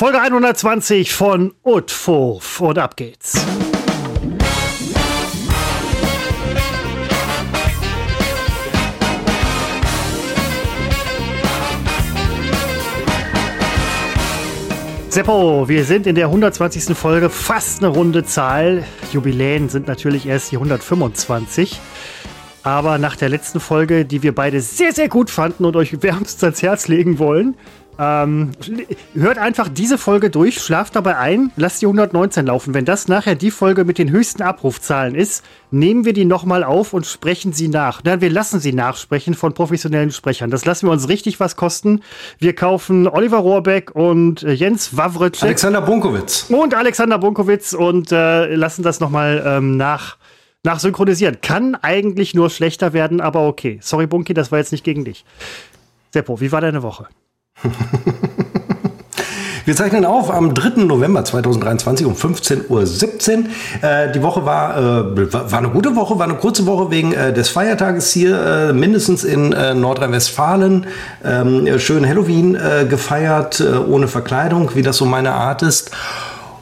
Folge 120 von Utfurf und ab geht's. Seppo, wir sind in der 120. Folge fast eine runde Zahl. Jubiläen sind natürlich erst die 125. Aber nach der letzten Folge, die wir beide sehr, sehr gut fanden und euch wärmstens ans Herz legen wollen, ähm, hört einfach diese Folge durch, schlaft dabei ein, lasst die 119 laufen. Wenn das nachher die Folge mit den höchsten Abrufzahlen ist, nehmen wir die nochmal auf und sprechen sie nach. Nein, wir lassen sie nachsprechen von professionellen Sprechern. Das lassen wir uns richtig was kosten. Wir kaufen Oliver Rohrbeck und äh, Jens Wawritschek. Alexander Bunkowitz. Und Alexander Bunkowitz und äh, lassen das nochmal ähm, nach nachsynchronisieren. Kann eigentlich nur schlechter werden, aber okay. Sorry, Bunky, das war jetzt nicht gegen dich. Seppo, wie war deine Woche? Wir zeichnen auf am 3. November 2023 um 15.17 Uhr. Äh, die Woche war, äh, war eine gute Woche, war eine kurze Woche wegen äh, des Feiertages hier, äh, mindestens in äh, Nordrhein-Westfalen. Ähm, schön Halloween äh, gefeiert, ohne Verkleidung, wie das so meine Art ist.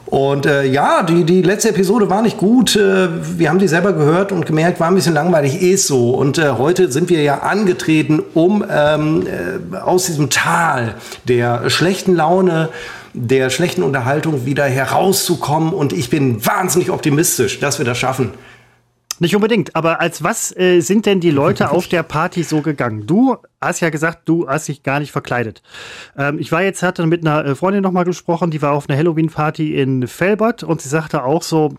Und äh, ja, die, die letzte Episode war nicht gut. Äh, wir haben die selber gehört und gemerkt, war ein bisschen langweilig, ist so. Und äh, heute sind wir ja angetreten, um ähm, äh, aus diesem Tal der schlechten Laune, der schlechten Unterhaltung wieder herauszukommen. Und ich bin wahnsinnig optimistisch, dass wir das schaffen. Nicht unbedingt, aber als was äh, sind denn die Leute auf der Party so gegangen? Du hast ja gesagt, du hast dich gar nicht verkleidet. Ähm, ich war jetzt, hatte mit einer äh, Freundin nochmal gesprochen, die war auf einer Halloween-Party in Felbert und sie sagte auch so,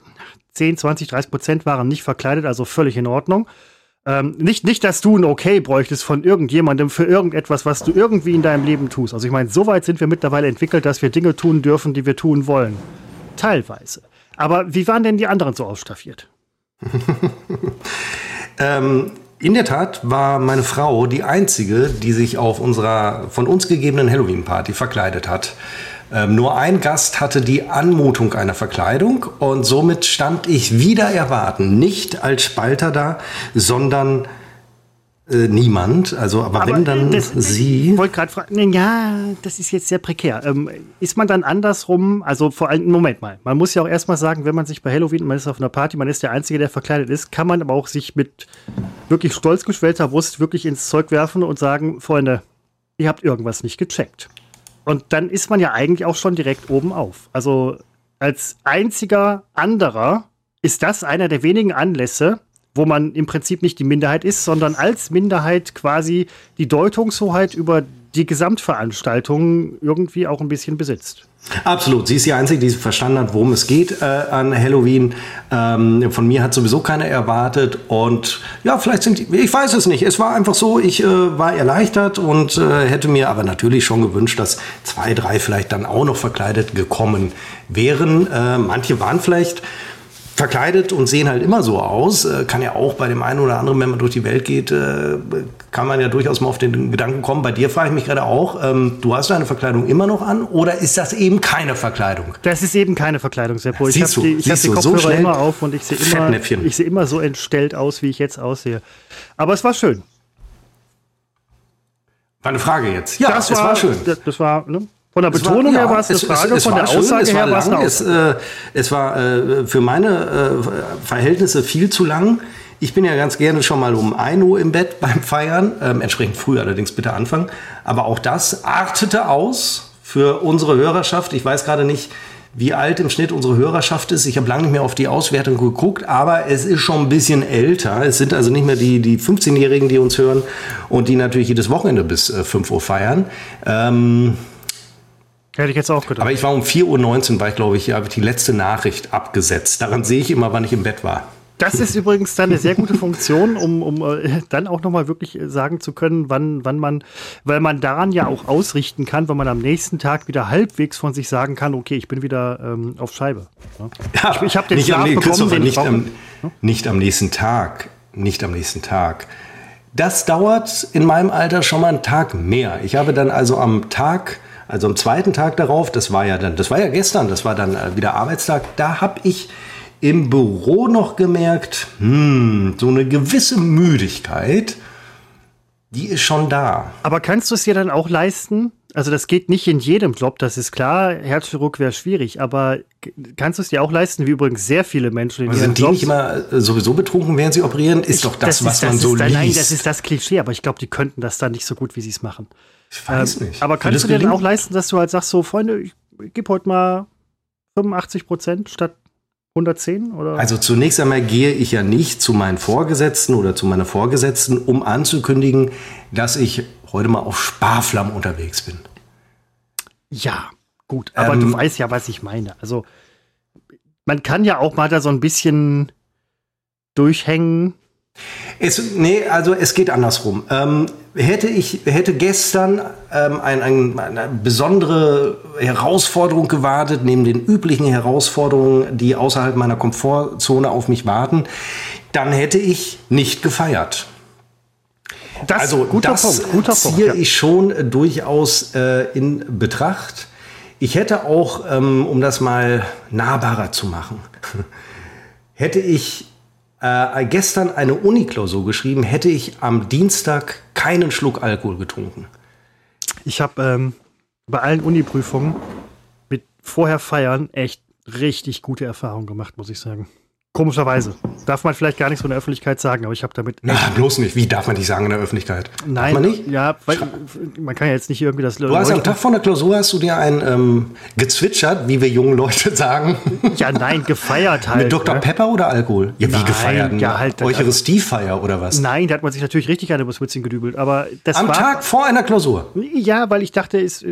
10, 20, 30 Prozent waren nicht verkleidet, also völlig in Ordnung. Ähm, nicht, nicht, dass du ein Okay bräuchtest von irgendjemandem für irgendetwas, was du irgendwie in deinem Leben tust. Also ich meine, so weit sind wir mittlerweile entwickelt, dass wir Dinge tun dürfen, die wir tun wollen. Teilweise. Aber wie waren denn die anderen so ausstaffiert? ähm, in der Tat war meine Frau die einzige, die sich auf unserer von uns gegebenen Halloween-Party verkleidet hat. Ähm, nur ein Gast hatte die Anmutung einer Verkleidung und somit stand ich wieder erwarten, nicht als Spalter da, sondern äh, niemand. Also, aber, aber wenn dann das, Sie. Ich wollte gerade fragen, ja, das ist jetzt sehr prekär. Ähm, ist man dann andersrum? Also vor allem, Moment mal, man muss ja auch erstmal sagen, wenn man sich bei Halloween, man ist auf einer Party, man ist der Einzige, der verkleidet ist, kann man aber auch sich mit wirklich stolz geschwellter Brust wirklich ins Zeug werfen und sagen, Freunde, ihr habt irgendwas nicht gecheckt. Und dann ist man ja eigentlich auch schon direkt oben auf. Also als einziger anderer ist das einer der wenigen Anlässe, wo man im Prinzip nicht die Minderheit ist, sondern als Minderheit quasi die Deutungshoheit über die Gesamtveranstaltung irgendwie auch ein bisschen besitzt. Absolut. Sie ist die Einzige, die verstanden hat, worum es geht äh, an Halloween. Ähm, von mir hat sowieso keiner erwartet. Und ja, vielleicht sind die, ich weiß es nicht. Es war einfach so, ich äh, war erleichtert und äh, hätte mir aber natürlich schon gewünscht, dass zwei, drei vielleicht dann auch noch verkleidet gekommen wären. Äh, manche waren vielleicht verkleidet und sehen halt immer so aus. Äh, kann ja auch bei dem einen oder anderen, wenn man durch die Welt geht, äh, kann man ja durchaus mal auf den Gedanken kommen. Bei dir frage ich mich gerade auch, ähm, du hast deine Verkleidung immer noch an oder ist das eben keine Verkleidung? Das ist eben keine Verkleidung, Seppo. Ich habe die, ich hab die Kopfhörer so immer auf und ich sehe immer, ich seh immer so entstellt aus, wie ich jetzt aussehe. Aber es war schön. War eine Frage jetzt. Ja, das es war, war schön. Das, das war, ne? Von der Betonung war, her war es eine Frage, es, es, von der schön, Aussage her war es es, äh, es war äh, für meine äh, Verhältnisse viel zu lang. Ich bin ja ganz gerne schon mal um 1 Uhr im Bett beim Feiern, ähm, entsprechend früh allerdings bitte anfangen. Aber auch das artete aus für unsere Hörerschaft. Ich weiß gerade nicht, wie alt im Schnitt unsere Hörerschaft ist. Ich habe lange nicht mehr auf die Auswertung geguckt, aber es ist schon ein bisschen älter. Es sind also nicht mehr die, die 15-Jährigen, die uns hören und die natürlich jedes Wochenende bis äh, 5 Uhr feiern. Ähm, Hätte ich jetzt auch gedacht. Aber ich war um 4.19 Uhr, war ich glaube ich, habe die letzte Nachricht abgesetzt. Daran sehe ich immer, wann ich im Bett war. Das ist übrigens dann eine sehr gute Funktion, um, um äh, dann auch nochmal wirklich sagen zu können, wann, wann man, weil man daran ja auch ausrichten kann, wenn man am nächsten Tag wieder halbwegs von sich sagen kann, okay, ich bin wieder ähm, auf Scheibe. Ja? Ja, ich, ich habe den nicht Schlaf am, bekommen, den nicht, am, nicht am nächsten Tag. Nicht am nächsten Tag. Das dauert in meinem Alter schon mal einen Tag mehr. Ich habe dann also am Tag also am zweiten Tag darauf, das war ja dann, das war ja gestern, das war dann äh, wieder Arbeitstag, da habe ich im Büro noch gemerkt, hm, so eine gewisse Müdigkeit. Die ist schon da. Aber kannst du es dir dann auch leisten? Also das geht nicht in jedem Job, das ist klar. Herzchirurg wäre schwierig, aber kannst du es dir auch leisten, wie übrigens sehr viele Menschen in Sind die Jobs? nicht immer äh, sowieso betrunken, während sie operieren? Ist ich, doch das, das was ist, man das so liest. Nein, das ist das Klischee, aber ich glaube, die könnten das dann nicht so gut, wie sie es machen. Ich weiß ähm, nicht. Aber kannst du dir dann auch leisten, dass du halt sagst, so Freunde, ich, gebe heute mal 85 Prozent statt 110? Oder? Also zunächst einmal gehe ich ja nicht zu meinen Vorgesetzten oder zu meiner Vorgesetzten, um anzukündigen, dass ich heute mal auf Sparflamm unterwegs bin. Ja, gut, aber ähm, du weißt ja, was ich meine. Also man kann ja auch mal da so ein bisschen durchhängen. Es, nee, also es geht andersrum. Ähm, hätte ich hätte gestern ähm, ein, ein, eine besondere Herausforderung gewartet, neben den üblichen Herausforderungen, die außerhalb meiner Komfortzone auf mich warten, dann hätte ich nicht gefeiert. Das, also guter das Punkt, guter ziehe Punkt, ja. ich schon durchaus äh, in Betracht. Ich hätte auch, ähm, um das mal nahbarer zu machen, hätte ich äh, gestern eine Uniklausur geschrieben, hätte ich am Dienstag keinen Schluck Alkohol getrunken. Ich habe ähm, bei allen Uniprüfungen mit vorher feiern echt richtig gute Erfahrungen gemacht, muss ich sagen. Komischerweise. Darf man vielleicht gar nichts von der Öffentlichkeit sagen, aber ich habe damit. Na, bloß nicht. Wie darf man nicht sagen in der Öffentlichkeit? Nein. Darf man nicht? Ja, weil, man kann ja jetzt nicht irgendwie das. Du hast am Tag von der Klausur hast du dir ein ähm, gezwitschert, wie wir jungen Leute sagen. Ja, nein, gefeiert halt. Mit Dr. Ne? Pepper oder Alkohol? Ja, wie nein, gefeiert? Ja, halt. Eucharistiefeier oder was? Nein, da hat man sich natürlich richtig eine Buswitzchen gedübelt. Aber das am war, Tag vor einer Klausur? Ja, weil ich dachte, es,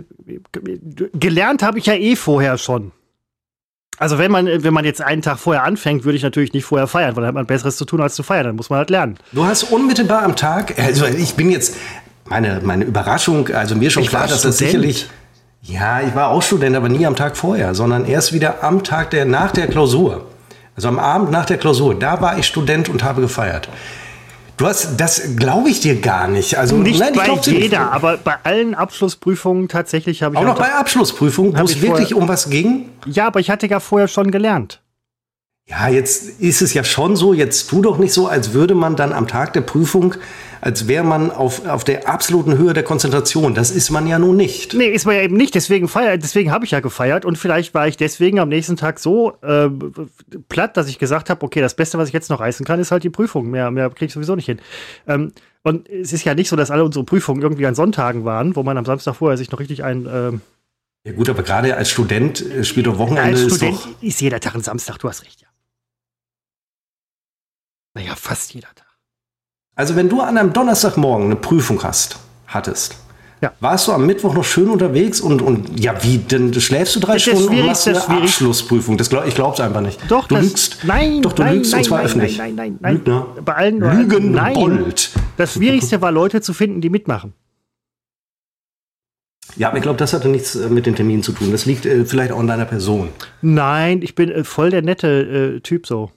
gelernt habe ich ja eh vorher schon. Also wenn man, wenn man jetzt einen Tag vorher anfängt, würde ich natürlich nicht vorher feiern, weil dann hat man Besseres zu tun, als zu feiern. Dann muss man halt lernen. Du hast unmittelbar am Tag, also ich bin jetzt, meine, meine Überraschung, also mir schon ich klar, dass das sicherlich. Ja, ich war auch Student, aber nie am Tag vorher, sondern erst wieder am Tag der, nach der Klausur. Also am Abend nach der Klausur, da war ich Student und habe gefeiert. Du hast, das glaube ich dir gar nicht. Also nicht nein, bei jeder, nicht. aber bei allen Abschlussprüfungen tatsächlich habe ich auch noch bei Abschlussprüfungen, wo es wirklich um was ging. Ja, aber ich hatte ja vorher schon gelernt. Ja, jetzt ist es ja schon so. Jetzt tu doch nicht so, als würde man dann am Tag der Prüfung als wäre man auf, auf der absoluten Höhe der Konzentration. Das ist man ja nun nicht. Nee, ist man ja eben nicht. Deswegen, deswegen habe ich ja gefeiert. Und vielleicht war ich deswegen am nächsten Tag so äh, platt, dass ich gesagt habe, okay, das Beste, was ich jetzt noch reißen kann, ist halt die Prüfung. Mehr, mehr kriege ich sowieso nicht hin. Ähm, und es ist ja nicht so, dass alle unsere Prüfungen irgendwie an Sonntagen waren, wo man am Samstag vorher sich noch richtig ein... Ähm, ja gut, aber gerade als Student äh, spielt doch Wochenende. Als Student ist, doch ist jeder Tag ein Samstag, du hast recht, ja. Naja, fast jeder Tag. Also wenn du an einem Donnerstagmorgen eine Prüfung hast, hattest, ja. Warst du am Mittwoch noch schön unterwegs und, und ja, wie, denn schläfst du drei das Stunden und machst eine Abschlussprüfung? Das glaub, ich glaub's einfach nicht. Doch, du das, lügst. Nein, Doch, du nein, lügst nein, und zwar nein, öffentlich. Nein, nein, nein, Lügner. Bei allen Lügen nein. Bold. Das Schwierigste war, Leute zu finden, die mitmachen. Ja, aber ich glaube, das hatte nichts äh, mit dem Termin zu tun. Das liegt äh, vielleicht auch an deiner Person. Nein, ich bin äh, voll der nette äh, Typ so.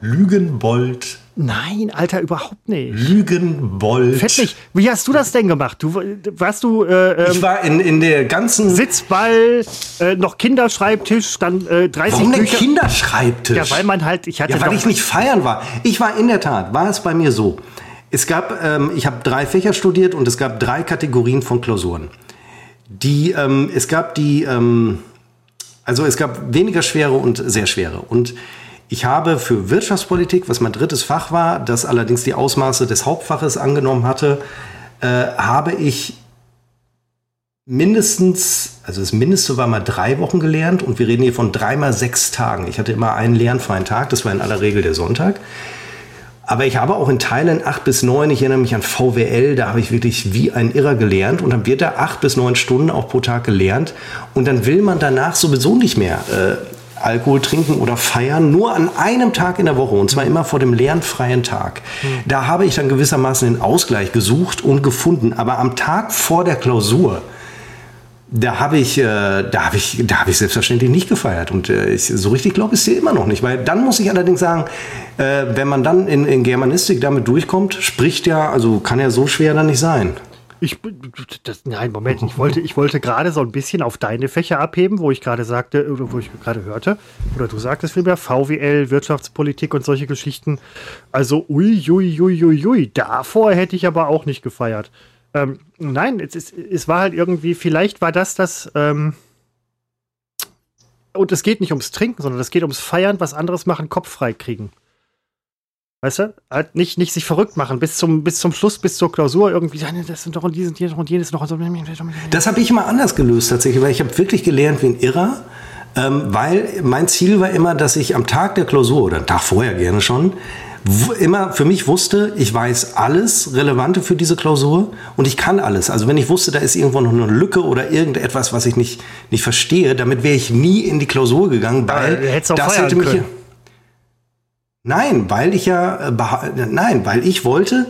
Lügenbold. Nein, Alter, überhaupt nicht. Lügenbold. Fett nicht. Wie hast du das denn gemacht? Du warst du. Äh, ähm, ich war in, in der ganzen. Sitzball, äh, noch Kinderschreibtisch, dann äh, 30 Warum denn Kinderschreibtisch? Ja, weil man halt. Ich hatte ja, weil ich nicht feiern war. Ich war in der Tat, war es bei mir so. Es gab, ähm, ich habe drei Fächer studiert und es gab drei Kategorien von Klausuren. Die, ähm, es gab die, ähm, also es gab weniger schwere und sehr schwere. Und ich habe für Wirtschaftspolitik, was mein drittes Fach war, das allerdings die Ausmaße des Hauptfaches angenommen hatte, äh, habe ich mindestens, also das Mindeste war mal drei Wochen gelernt und wir reden hier von dreimal sechs Tagen. Ich hatte immer einen lernfreien Tag, das war in aller Regel der Sonntag. Aber ich habe auch in Teilen acht bis neun, ich erinnere mich an VWL, da habe ich wirklich wie ein Irrer gelernt und dann wird da acht bis neun Stunden auch pro Tag gelernt und dann will man danach sowieso nicht mehr äh, Alkohol trinken oder feiern, nur an einem Tag in der Woche und zwar immer vor dem lernfreien Tag. Da habe ich dann gewissermaßen den Ausgleich gesucht und gefunden, aber am Tag vor der Klausur, da habe ich, äh, da habe ich, da habe ich selbstverständlich nicht gefeiert und äh, ich, so richtig glaube ich es dir immer noch nicht, weil dann muss ich allerdings sagen, äh, wenn man dann in, in Germanistik damit durchkommt, spricht ja, also kann ja so schwer dann nicht sein. Ich, das, nein, Moment, ich wollte, ich wollte gerade so ein bisschen auf deine Fächer abheben, wo ich gerade sagte, oder wo ich gerade hörte, oder du sagtest vielmehr VWL, Wirtschaftspolitik und solche Geschichten. Also, ui, ui, ui, ui, ui, davor hätte ich aber auch nicht gefeiert. Ähm, nein, es, es, es war halt irgendwie, vielleicht war das das, ähm, und es geht nicht ums Trinken, sondern es geht ums Feiern, was anderes machen, Kopf frei kriegen. Weißt du? Halt nicht, nicht sich verrückt machen, bis zum, bis zum Schluss, bis zur Klausur irgendwie, das sind doch und dies und und jenes noch. Das habe ich immer anders gelöst tatsächlich, weil ich habe wirklich gelernt wie ein Irrer, ähm, weil mein Ziel war immer, dass ich am Tag der Klausur oder einen Tag vorher gerne schon, immer für mich wusste, ich weiß alles Relevante für diese Klausur und ich kann alles. Also wenn ich wusste, da ist irgendwo noch eine Lücke oder irgendetwas, was ich nicht, nicht verstehe, damit wäre ich nie in die Klausur gegangen, weil ja, das hätte mich... Können. Nein, weil ich ja, äh, nein, weil ich wollte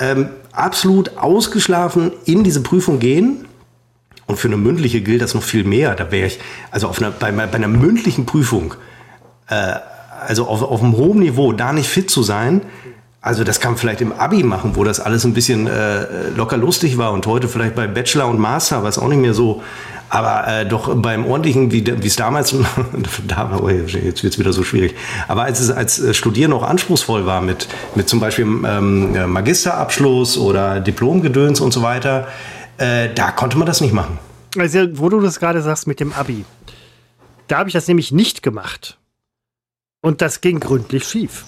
ähm, absolut ausgeschlafen in diese Prüfung gehen. Und für eine mündliche gilt das noch viel mehr. Da wäre ich, also auf einer, bei, bei einer mündlichen Prüfung, äh, also auf, auf einem hohen Niveau, da nicht fit zu sein, also das kann man vielleicht im Abi machen, wo das alles ein bisschen äh, locker lustig war und heute vielleicht bei Bachelor und Master, was auch nicht mehr so aber äh, doch beim ordentlichen, wie es damals, da, oh, jetzt wird es wieder so schwierig, aber als es als äh, Studieren noch anspruchsvoll war mit, mit zum Beispiel ähm, Magisterabschluss oder Diplomgedöns und so weiter, äh, da konnte man das nicht machen. Also, wo du das gerade sagst mit dem Abi, da habe ich das nämlich nicht gemacht. Und das ging gründlich schief.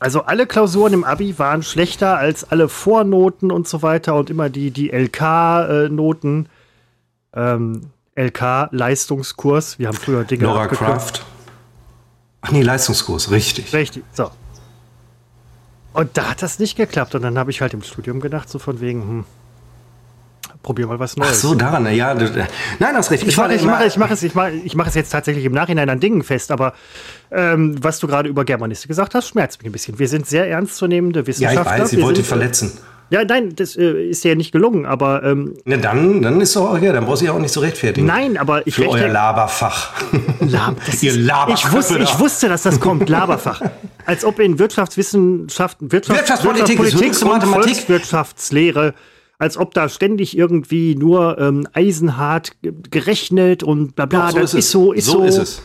Also alle Klausuren im Abi waren schlechter als alle Vornoten und so weiter und immer die, die LK-Noten. Äh, ähm, LK Leistungskurs. Wir haben früher Dinge Laura Kraft. Ach nee, Leistungskurs, richtig. Richtig, so. Und da hat das nicht geklappt. Und dann habe ich halt im Studium gedacht, so von wegen, hm, probier mal was Neues. Ach so, daran, ja. Du, nein, das recht. Ich, ich mache ich mach, ich mach es, ich mach, ich mach es jetzt tatsächlich im Nachhinein an Dingen fest, aber ähm, was du gerade über Germanistik gesagt hast, schmerzt mich ein bisschen. Wir sind sehr ernstzunehmende Wissenschaftler. Ja, ich weiß, sie wollte verletzen. Ja, nein, das äh, ist ja nicht gelungen, aber. Ähm, Na dann, dann ist doch okay, dann brauchst du ja auch nicht so rechtfertigen. Nein, aber ich. Für euer Laberfach. Lab, Ihr Laberfach. Ich wusste, ich wusste, dass das kommt, Laberfach. Als ob in Wirtschaftswissenschaften, Wirtschaft, Wirtschaftspolitik, Wirtschaftspolitik und Mathematik. Volkswirtschaftslehre als ob da ständig irgendwie nur ähm, eisenhart gerechnet und bla bla. Doch, so das ist, ist so, ist so. So ist es.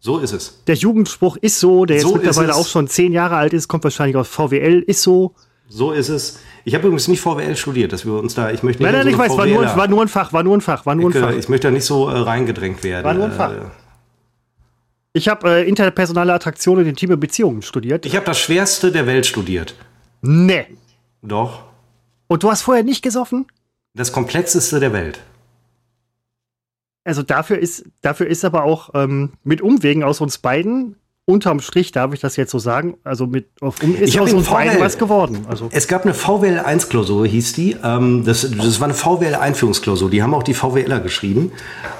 So ist es. Der Jugendspruch ist so, der jetzt so mittlerweile auch schon zehn Jahre alt ist, kommt wahrscheinlich aus VWL, ist so. So ist es. Ich habe übrigens nicht VWL studiert, dass wir uns da, ich möchte nicht. Nein, nein, so ich weiß, war nur, war nur ein Fach, war nur ein Fach, war nur ein ich, Fach. Ich möchte da nicht so äh, reingedrängt werden. War nur ein Fach. Äh, ich habe äh, interpersonale Attraktionen und intime Beziehungen studiert. Ich habe das Schwerste der Welt studiert. Nee. Doch. Und du hast vorher nicht gesoffen? Das komplexeste der Welt. Also dafür ist, dafür ist aber auch ähm, mit Umwegen aus uns beiden unterm Strich darf ich das jetzt so sagen, also mit auf, um, ist aus uns beiden was geworden. Also. Es gab eine VWL 1 Klausur, hieß die. Ähm, das, das war eine VWL Einführungsklausur. Die haben auch die VWLer geschrieben.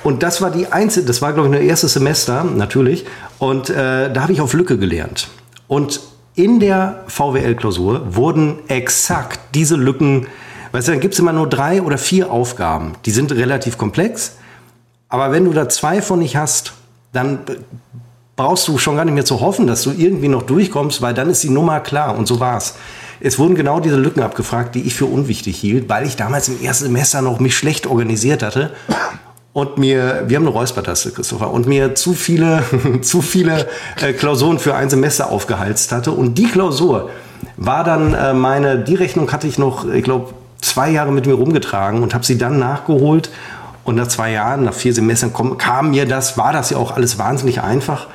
Und das war die einzige, das war glaube ich nur erstes Semester, natürlich. Und äh, da habe ich auf Lücke gelernt. Und in der VWL-Klausur wurden exakt diese Lücken, weißt du, dann gibt es immer nur drei oder vier Aufgaben. Die sind relativ komplex. Aber wenn du da zwei von nicht hast, dann brauchst du schon gar nicht mehr zu hoffen, dass du irgendwie noch durchkommst, weil dann ist die Nummer klar und so war's. Es wurden genau diese Lücken abgefragt, die ich für unwichtig hielt, weil ich damals im ersten Semester noch mich schlecht organisiert hatte und mir, wir haben eine Räuspertaste, Christopher, und mir zu viele, zu viele äh, Klausuren für ein Semester aufgehalst hatte. Und die Klausur war dann äh, meine, die Rechnung hatte ich noch, ich glaube, zwei Jahre mit mir rumgetragen und habe sie dann nachgeholt. Und nach zwei Jahren, nach vier Semestern kam, kam mir das, war das ja auch alles wahnsinnig einfach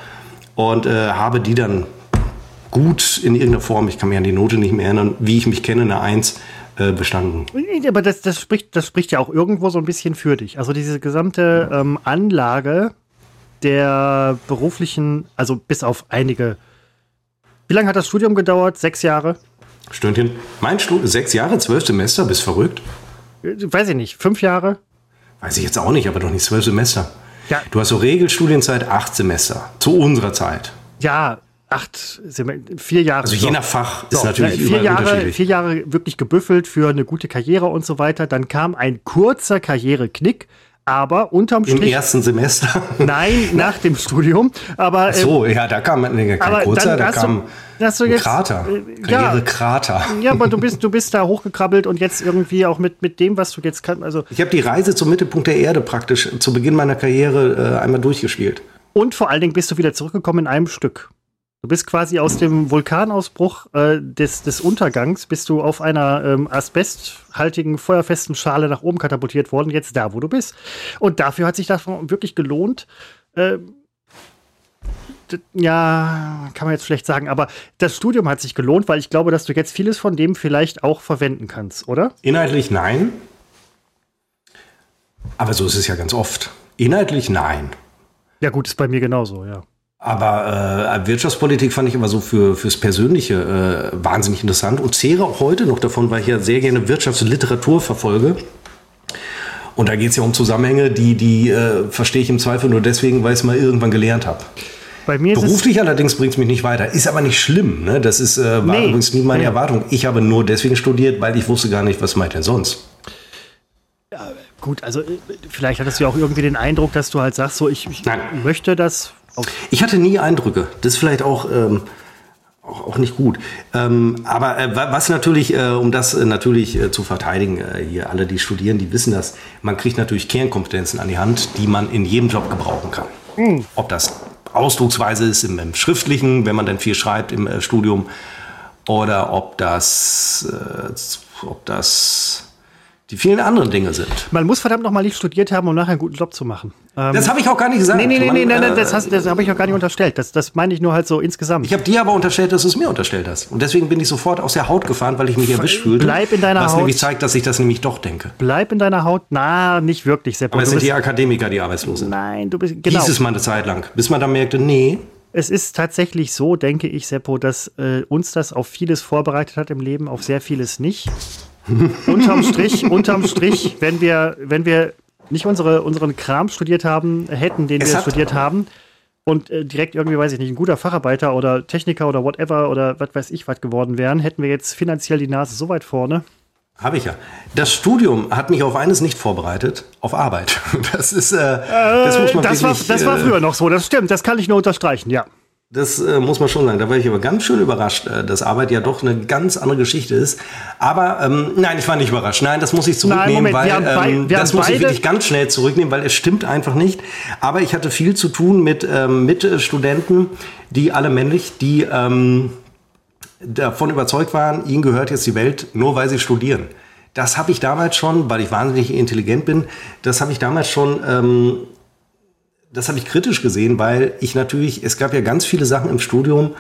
und äh, habe die dann gut in irgendeiner Form, ich kann mich an die Note nicht mehr erinnern, wie ich mich kenne, eine Eins äh, bestanden. Aber das, das, spricht, das spricht ja auch irgendwo so ein bisschen für dich. Also diese gesamte ähm, Anlage der beruflichen, also bis auf einige. Wie lange hat das Studium gedauert? Sechs Jahre? Stündchen. Mein Studium, sechs Jahre, zwölf Semester, bist verrückt? Äh, weiß ich nicht, fünf Jahre? Weiß ich jetzt auch nicht, aber doch nicht zwölf Semester. Ja. Du hast so Regelstudienzeit acht Semester. Zu unserer Zeit. Ja, acht, vier Jahre. Also je nach Fach ist so, natürlich vier Jahre, unterschiedlich. Vier Jahre wirklich gebüffelt für eine gute Karriere und so weiter. Dann kam ein kurzer Karriereknick, Aber unterm Strich. Im ersten Semester? Nein, nach dem Studium. Aber, Ach so, ähm, ja, da kam nee, kein kurzer, da kam du, du jetzt, Krater. Äh, Karrierekrater. Ja, ja, aber du bist, du bist da hochgekrabbelt und jetzt irgendwie auch mit, mit dem, was du jetzt kannst. Also ich habe die Reise zum Mittelpunkt der Erde praktisch zu Beginn meiner Karriere äh, einmal durchgespielt. Und vor allen Dingen bist du wieder zurückgekommen in einem Stück. Du bist quasi aus dem Vulkanausbruch äh, des, des Untergangs, bist du auf einer ähm, asbesthaltigen, feuerfesten Schale nach oben katapultiert worden, jetzt da, wo du bist. Und dafür hat sich das wirklich gelohnt. Äh, ja, kann man jetzt schlecht sagen, aber das Studium hat sich gelohnt, weil ich glaube, dass du jetzt vieles von dem vielleicht auch verwenden kannst, oder? Inhaltlich nein. Aber so ist es ja ganz oft. Inhaltlich nein. Ja, gut, ist bei mir genauso, ja. Aber äh, Wirtschaftspolitik fand ich immer so für, fürs Persönliche äh, wahnsinnig interessant und zehre auch heute noch davon, weil ich ja sehr gerne Wirtschaftsliteratur verfolge. Und da geht es ja um Zusammenhänge, die, die äh, verstehe ich im Zweifel nur deswegen, weil ich es mal irgendwann gelernt habe. Bei mir Beruflich allerdings bringt es mich nicht weiter. Ist aber nicht schlimm. Ne? Das ist, äh, war nee, übrigens nie meine nee. Erwartung. Ich habe nur deswegen studiert, weil ich wusste gar nicht, was meint denn sonst. Ja, gut, also äh, vielleicht hattest du ja auch irgendwie den Eindruck, dass du halt sagst, so ich, ich möchte das Okay. Ich hatte nie Eindrücke. Das ist vielleicht auch, ähm, auch, auch, nicht gut. Ähm, aber äh, was natürlich, äh, um das äh, natürlich äh, zu verteidigen, äh, hier alle, die studieren, die wissen das, man kriegt natürlich Kernkompetenzen an die Hand, die man in jedem Job gebrauchen kann. Mhm. Ob das Ausdrucksweise ist im, im, Schriftlichen, wenn man dann viel schreibt im äh, Studium, oder ob das, ob das die vielen anderen Dinge sind. Man muss verdammt noch mal nicht studiert haben, um nachher einen guten Job zu machen. Ähm, das habe ich auch gar nicht gesagt. Nee, nee, nee, nee, nee, nee das, hast, das habe ich auch gar nicht unterstellt. Das, das meine ich nur halt so insgesamt. Ich habe dir aber unterstellt, dass du es mir unterstellt hast. Und deswegen bin ich sofort aus der Haut gefahren, weil ich mich erwischt fühlte. Bleib in deiner was Haut. Was nämlich zeigt, dass ich das nämlich doch denke. Bleib in deiner Haut. Na, nicht wirklich, Sepp. Aber es sind die Akademiker, die arbeitslos sind. Nein, du bist, genau. Hieß es mal eine Zeit lang, bis man dann merkte, nee, es ist tatsächlich so, denke ich, Seppo, dass äh, uns das auf vieles vorbereitet hat im Leben, auf sehr vieles nicht unterm Strich, unterm Strich, wenn wir, wenn wir nicht unsere, unseren Kram studiert haben, hätten, den es wir studiert haben, und äh, direkt irgendwie, weiß ich nicht, ein guter Facharbeiter oder Techniker oder whatever oder was weiß ich was geworden wären, hätten wir jetzt finanziell die Nase so weit vorne. Habe ich ja. Das Studium hat mich auf eines nicht vorbereitet, auf Arbeit. Das ist, äh, das muss man äh, das wirklich, war, Das war äh, früher noch so, das stimmt, das kann ich nur unterstreichen, ja. Das äh, muss man schon sagen. Da war ich aber ganz schön überrascht, äh, dass Arbeit ja doch eine ganz andere Geschichte ist. Aber ähm, nein, ich war nicht überrascht. Nein, das muss ich zurücknehmen, nein, weil ähm, das muss ich wirklich ganz schnell zurücknehmen, weil es stimmt einfach nicht. Aber ich hatte viel zu tun mit, ähm, mit Studenten, die alle männlich, die ähm, davon überzeugt waren, ihnen gehört jetzt die Welt, nur weil sie studieren. Das habe ich damals schon, weil ich wahnsinnig intelligent bin, das habe ich damals schon ähm, das habe ich kritisch gesehen, weil ich natürlich, es gab ja ganz viele Sachen im Studium,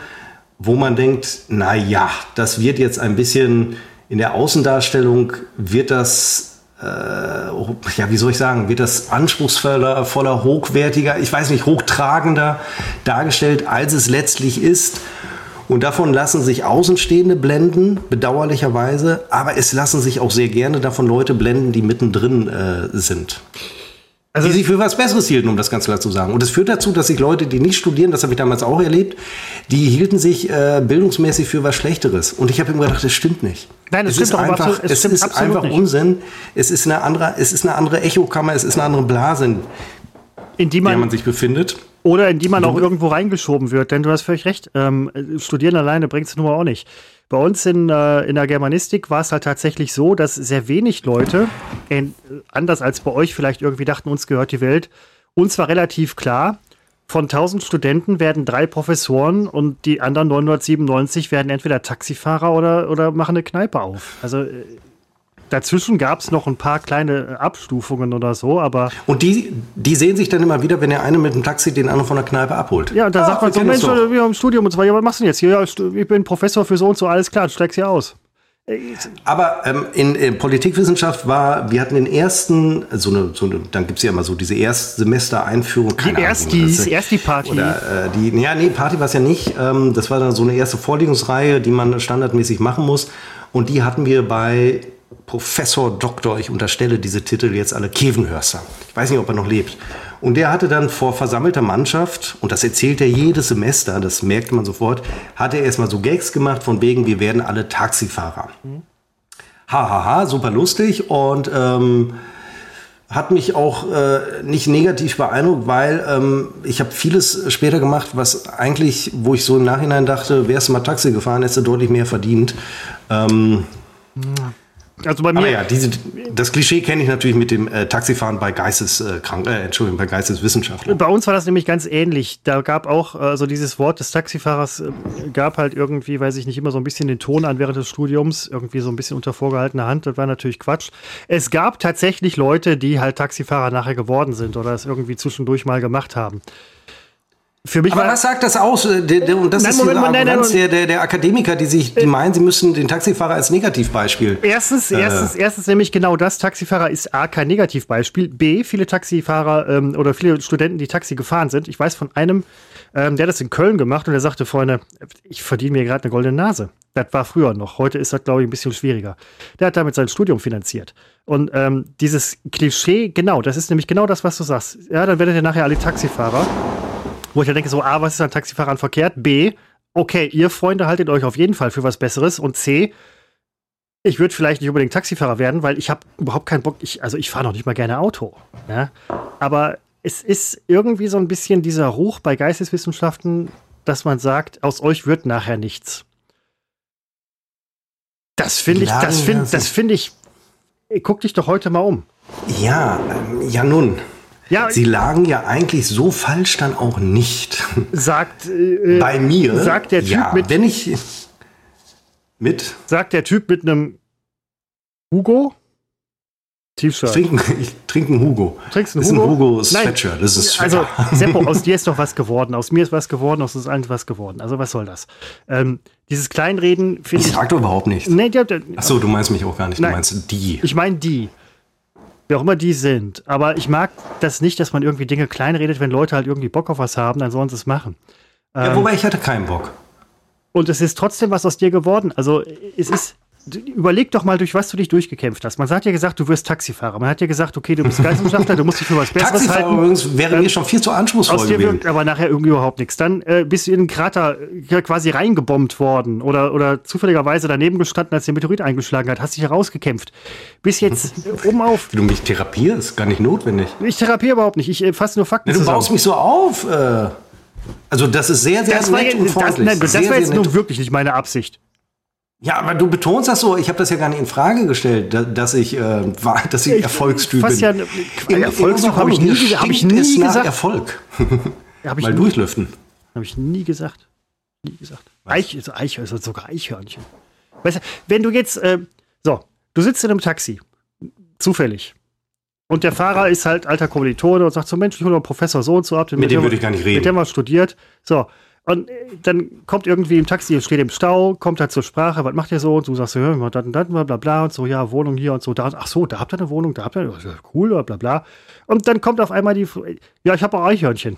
wo man denkt, na ja, das wird jetzt ein bisschen in der Außendarstellung wird das äh, ja, wie soll ich sagen, wird das anspruchsvoller, voller, hochwertiger, ich weiß nicht, hochtragender dargestellt, als es letztlich ist. Und davon lassen sich Außenstehende blenden, bedauerlicherweise, aber es lassen sich auch sehr gerne davon Leute blenden, die mittendrin äh, sind. Also die sich für was Besseres hielten, um das ganz klar zu sagen. Und das führt dazu, dass sich Leute, die nicht studieren, das habe ich damals auch erlebt, die hielten sich äh, bildungsmäßig für was Schlechteres. Und ich habe immer gedacht, das stimmt nicht. Nein, das es stimmt ist einfach, absolut, es ist einfach nicht. Unsinn. Es ist eine andere, es ist eine andere Echokammer, es ist eine andere Blase, in, in die man, der man sich befindet. Oder in die man auch irgendwo reingeschoben wird. Denn du hast völlig recht. Ähm, studieren alleine bringt es nun mal auch nicht. Bei uns in, äh, in der Germanistik war es halt tatsächlich so, dass sehr wenig Leute, äh, anders als bei euch vielleicht irgendwie dachten, uns gehört die Welt, uns war relativ klar, von 1000 Studenten werden drei Professoren und die anderen 997 werden entweder Taxifahrer oder, oder machen eine Kneipe auf. Also äh, Dazwischen gab es noch ein paar kleine Abstufungen oder so, aber. Und die, die sehen sich dann immer wieder, wenn der eine mit dem Taxi den anderen von der Kneipe abholt. Ja, und dann ah, sagt man so, Mensch, wir haben im Studium und so weiter, ja, was machst du denn jetzt hier? Ja, ich bin Professor für so und so, alles klar, du steigst hier aus. Aber ähm, in, in, Politikwissenschaft war, wir hatten den ersten, so eine, so eine dann gibt es ja immer so diese Erstsemester-Einführung. Die Erstis, Ersti-Party. Oder äh, die, ja, nee, Party war es ja nicht. Ähm, das war dann so eine erste Vorlesungsreihe, die man standardmäßig machen muss. Und die hatten wir bei Professor Doktor, ich unterstelle diese Titel jetzt alle Kevenhörster. Ich weiß nicht, ob er noch lebt. Und der hatte dann vor versammelter Mannschaft, und das erzählt er jedes Semester, das merkt man sofort, hat er erstmal so Gags gemacht von wegen, wir werden alle Taxifahrer. Mhm. Hahaha, ha, ha, super lustig. Und ähm, hat mich auch äh, nicht negativ beeindruckt, weil ähm, ich habe vieles später gemacht, was eigentlich, wo ich so im Nachhinein dachte, wärst du mal Taxi gefahren, hättest du deutlich mehr verdient. Ähm, Also bei mir. aber ja, diese, das Klischee kenne ich natürlich mit dem äh, Taxifahren bei Geisteskrank, äh, Entschuldigung, bei Geisteswissenschaftlern. Bei uns war das nämlich ganz ähnlich. Da gab auch äh, so dieses Wort des Taxifahrers, äh, gab halt irgendwie, weiß ich nicht, immer so ein bisschen den Ton an während des Studiums, irgendwie so ein bisschen unter vorgehaltener Hand. Das war natürlich Quatsch. Es gab tatsächlich Leute, die halt Taxifahrer nachher geworden sind oder es irgendwie zwischendurch mal gemacht haben. Für mich Aber was sagt das aus? Äh, und das Nein, ist Moment, Moment, nein, nein, der, der, der Akademiker, die sich, die meinen, sie müssen den Taxifahrer als Negativbeispiel. Erstens, erstens, erstens nämlich genau das, Taxifahrer ist A, kein Negativbeispiel. B, viele Taxifahrer ähm, oder viele Studenten, die Taxi gefahren sind. Ich weiß von einem, ähm, der hat das in Köln gemacht und der sagte, Freunde, ich verdiene mir gerade eine goldene Nase. Das war früher noch. Heute ist das, glaube ich, ein bisschen schwieriger. Der hat damit sein Studium finanziert. Und ähm, dieses Klischee, genau, das ist nämlich genau das, was du sagst. Ja, dann werdet ihr nachher alle Taxifahrer. Wo ich dann denke, so, A, was ist an Taxifahrern verkehrt? B, okay, ihr Freunde haltet euch auf jeden Fall für was Besseres. Und C, ich würde vielleicht nicht unbedingt Taxifahrer werden, weil ich habe überhaupt keinen Bock. Ich, also ich fahre noch nicht mal gerne Auto. Ja? Aber es ist irgendwie so ein bisschen dieser Ruch bei Geisteswissenschaften, dass man sagt, aus euch wird nachher nichts. Das finde ich, das finde, das finde ich. Guck dich doch heute mal um. Ja, ähm, ja nun. Ja, Sie lagen ja eigentlich so falsch dann auch nicht. sagt, äh, Bei mir. sagt der Typ ja, mit- Wenn ich mit sagt der Typ mit einem Hugo T-Shirt. trinken, ich trinke einen Hugo. Trinkst einen das ist ein Hugo? Hugo Nein. Sweatshirt. Das ist. Also, Seppo, aus dir ist doch was geworden. Aus mir ist was geworden, aus uns allen ist was geworden. Also, was soll das? Ähm, dieses Kleinreden ich finde ich. sag doch überhaupt nichts. Nee, der, der, Ach so, du meinst mich auch gar nicht. Nein. Du meinst die. ich meine die. Wer auch immer die sind. Aber ich mag das nicht, dass man irgendwie Dinge kleinredet, wenn Leute halt irgendwie Bock auf was haben, dann sollen sie es machen. Ja, wobei ich hatte keinen Bock. Und es ist trotzdem was aus dir geworden. Also, es ist. Überleg doch mal, durch was du dich durchgekämpft hast. Man hat ja gesagt, du wirst Taxifahrer. Man hat ja gesagt, okay, du bist Geisteswissenschaftler, du musst dich für was Besseres Taxifahrer halten. übrigens wäre mir schon viel zu anspruchsvoll Aus dir gewesen. wirkt aber nachher irgendwie überhaupt nichts. Dann äh, bist du in den Krater äh, quasi reingebombt worden oder, oder zufälligerweise daneben gestanden, als der Meteorit eingeschlagen hat, hast dich herausgekämpft. Bis jetzt äh, oben auf. Wie du mich therapierst, gar nicht notwendig. Ich therapiere überhaupt nicht. Ich äh, fasse nur Fakten du zusammen. baust mich so auf. Äh. Also das ist sehr, sehr das war, nett jetzt, und das, freundlich. nein, das sehr, war jetzt nun wirklich nicht meine Absicht. Ja, aber du betonst das so. Ich habe das ja gar nicht in Frage gestellt, da- dass ich, äh, war, dass ich, Erfolgstyp fass bin. ja- In- Erfolgstyp habe ich nie hab ich nie gesagt. Erfolg. Habe ich, Mal durchlüften. hab ich nie gesagt. Nie gesagt. Eich, also Eichhörnchen, sogar Eichhörnchen. Weißt du, wenn du jetzt, äh, so, du sitzt in einem Taxi, zufällig. Und der Fahrer ist halt alter Kommilitone und sagt so, Mensch, ich hole mal Professor so und so ab. Mit dem würde ich gar nicht reden. Mit dem mal studiert. So. Und äh, dann kommt irgendwie im Taxi, steht im Stau, kommt halt zur Sprache, was macht ihr so? Und du sagst ja, wir dann, dann, bla, bla, und so, ja, Wohnung hier und so, da, ach so, da habt ihr eine Wohnung, da habt ihr, cool, bla, bla, bla. Und dann kommt auf einmal die, ja, ich habe auch Eichhörnchen.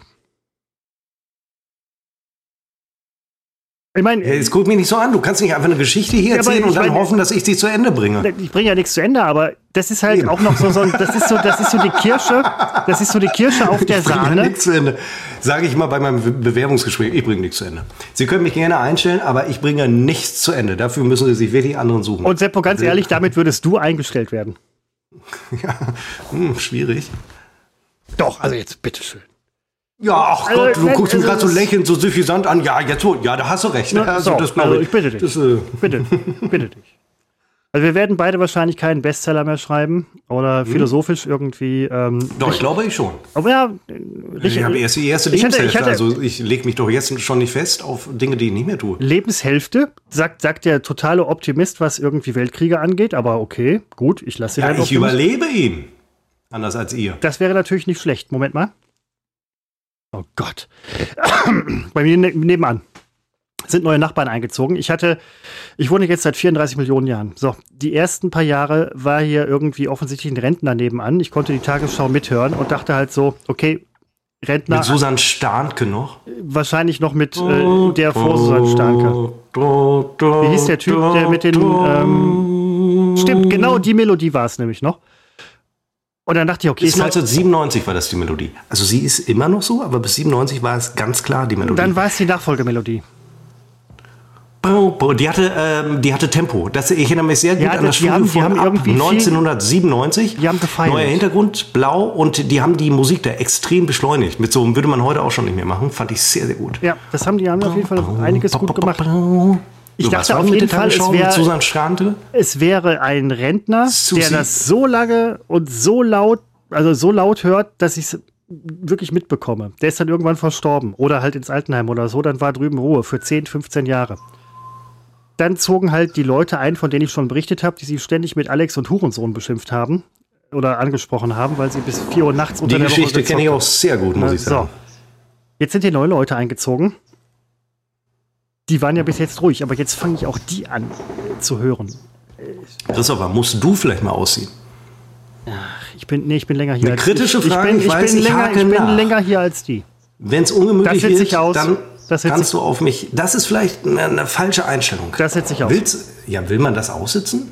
Ich meine, Ja, jetzt guck mich nicht so an. Du kannst nicht einfach eine Geschichte hier Ja, erzählen und dann meine- hoffen, dass ich sie zu Ende bringe. ich bringe ja nichts zu Ende, aber das ist halt Eben. auch noch so, so das ist so, das ist so die Kirsche, das ist so die Kirsche auf der Ich bringe Sahne. nichts zu Ende. Sage ich mal bei meinem Be- Bewerbungsgespräch, ich bringe nichts zu Ende. Sie können mich gerne einstellen, aber ich bringe nichts zu Ende. Dafür müssen Sie sich wirklich anderen suchen. Und Seppo, ganz ehrlich, damit würdest du eingestellt werden. Hm, schwierig. Doch, also jetzt bitteschön. Ja, ach Also, Gott, du wenn- guckst mich also gerade so lächelnd, so suffisant an. Ja, jetzt so, ja, da hast du recht. Ne, Also, so, das also ich. ich bitte dich. Das, äh, Bitte, bitte dich. Also wir werden beide wahrscheinlich keinen Bestseller mehr schreiben oder Hm? philosophisch irgendwie. Ähm, doch, ich glaube ich schon. aber ja, Ich habe erst die erste Ich hatte- ich Lebenshälfte, hatte- also ich lege mich doch jetzt schon nicht fest auf Dinge, die ich nicht mehr tue. Lebenshälfte, sagt, sagt der totale Optimist, was irgendwie Weltkriege angeht, aber okay, gut, ich lasse Ja, deinen ich überlebe ihn. Anders als ihr. Das wäre natürlich nicht schlecht. Moment mal. Oh Gott. Bei mir ne nebenan sind neue Nachbarn eingezogen. Ich hatte, ich wohne jetzt seit 34 Millionen Jahren. So, die ersten paar Jahre war hier irgendwie offensichtlich ein Rentner nebenan. Ich konnte die Tagesschau mithören und dachte halt so, okay, Rentner, Mit Susan Starnke noch. wahrscheinlich noch mit äh, der vor Susanne Starke. Wie hieß der Typ, der mit den, ähm, Stimmt, genau die Melodie war es nämlich noch. Und dann dachte ich, okay, Bis ist halt, 1997 war das die Melodie. Also sie ist immer noch so, aber bis 97 war es ganz klar die Melodie. dann war es die Nachfolgemelodie. Die hatte, ähm, die hatte Tempo. Das, ich erinnere mich sehr gut Ja, an das die haben- Studio die haben von ab irgendwie viel- 1997. Die haben gefeiert. Neuer Hintergrund, blau und die haben die Musik da extrem beschleunigt. Mit so würde man heute auch schon nicht mehr machen. Fand ich sehr, sehr gut. Ja, das haben die haben auf jeden Fall einiges gut gemacht. Ich dachte auf jeden Fall, es wär-. Es wäre ein Rentner, Susi. der das so lange und so laut, also so laut hört, dass ich es wirklich mitbekomme. Der ist dann irgendwann verstorben oder halt ins Altenheim oder so, dann war drüben Ruhe für 10, 15 Jahre. Dann zogen halt die Leute ein, von denen ich schon berichtet habe, die sie ständig mit Alex und Hurensohn beschimpft haben oder angesprochen haben, weil sie bis 4 Uhr nachts unter Die der Geschichte Woche kenne ich auch sehr gut, muss ich sagen. So. Jetzt sind hier neue Leute eingezogen. Die waren ja bis jetzt ruhig, aber jetzt fange ich auch die an äh, zu hören. Christopher, musst du vielleicht mal ausziehen? Ich bin, nee, ich bin länger hier. Eine als kritische ich, Frage, ich bin, ich ich weiß, bin, länger, ich bin nach. länger hier als die. Wenn es ungemütlich wird, aus. dann kannst du auf mich. Das ist vielleicht eine, eine falsche Einstellung. Das setzt sich aus. Willst, ja, will man das aussitzen?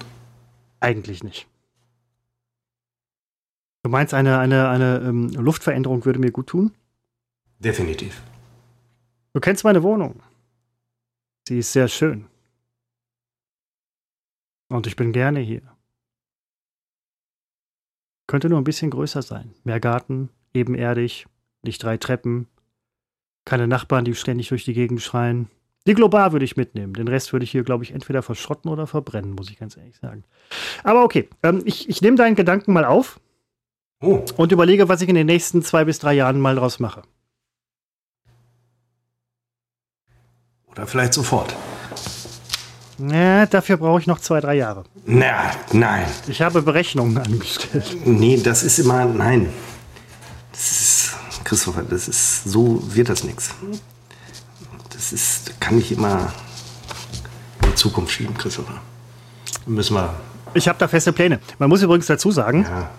Eigentlich nicht. Du meinst, eine, eine, eine ähm, Luftveränderung würde mir gut tun? Definitiv. Du kennst meine Wohnung. Sie ist sehr schön. Und ich bin gerne hier. Könnte nur ein bisschen größer sein. Mehr Garten, ebenerdig, nicht drei Treppen, keine Nachbarn, die ständig durch die Gegend schreien. Die Global würde ich mitnehmen. Den Rest würde ich hier, glaube ich, entweder verschrotten oder verbrennen, muss ich ganz ehrlich sagen. Aber okay, ähm, ich, ich nehme deinen Gedanken mal auf Oh, und überlege, was ich in den nächsten zwei bis drei Jahren mal draus mache. Oder vielleicht sofort. Ja, dafür brauche ich noch zwei, drei Jahre. Na, nein. Ich habe Berechnungen angestellt. Nee, das ist immer, nein. Das ist, Christopher, das ist, so wird das nichts. Das ist, kann ich immer in die Zukunft schieben, Christopher. Müssen wir, Ich habe da feste Pläne. Man muss übrigens dazu sagen, ja.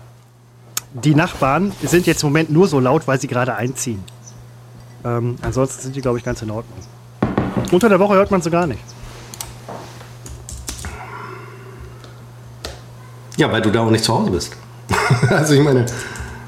die Nachbarn sind jetzt im Moment nur so laut, weil sie gerade einziehen. Ähm, ansonsten sind die, glaube ich, ganz in Ordnung. Unter der Woche hört man sie gar nicht. Ja, weil du da auch nicht zu Hause bist. also ich meine,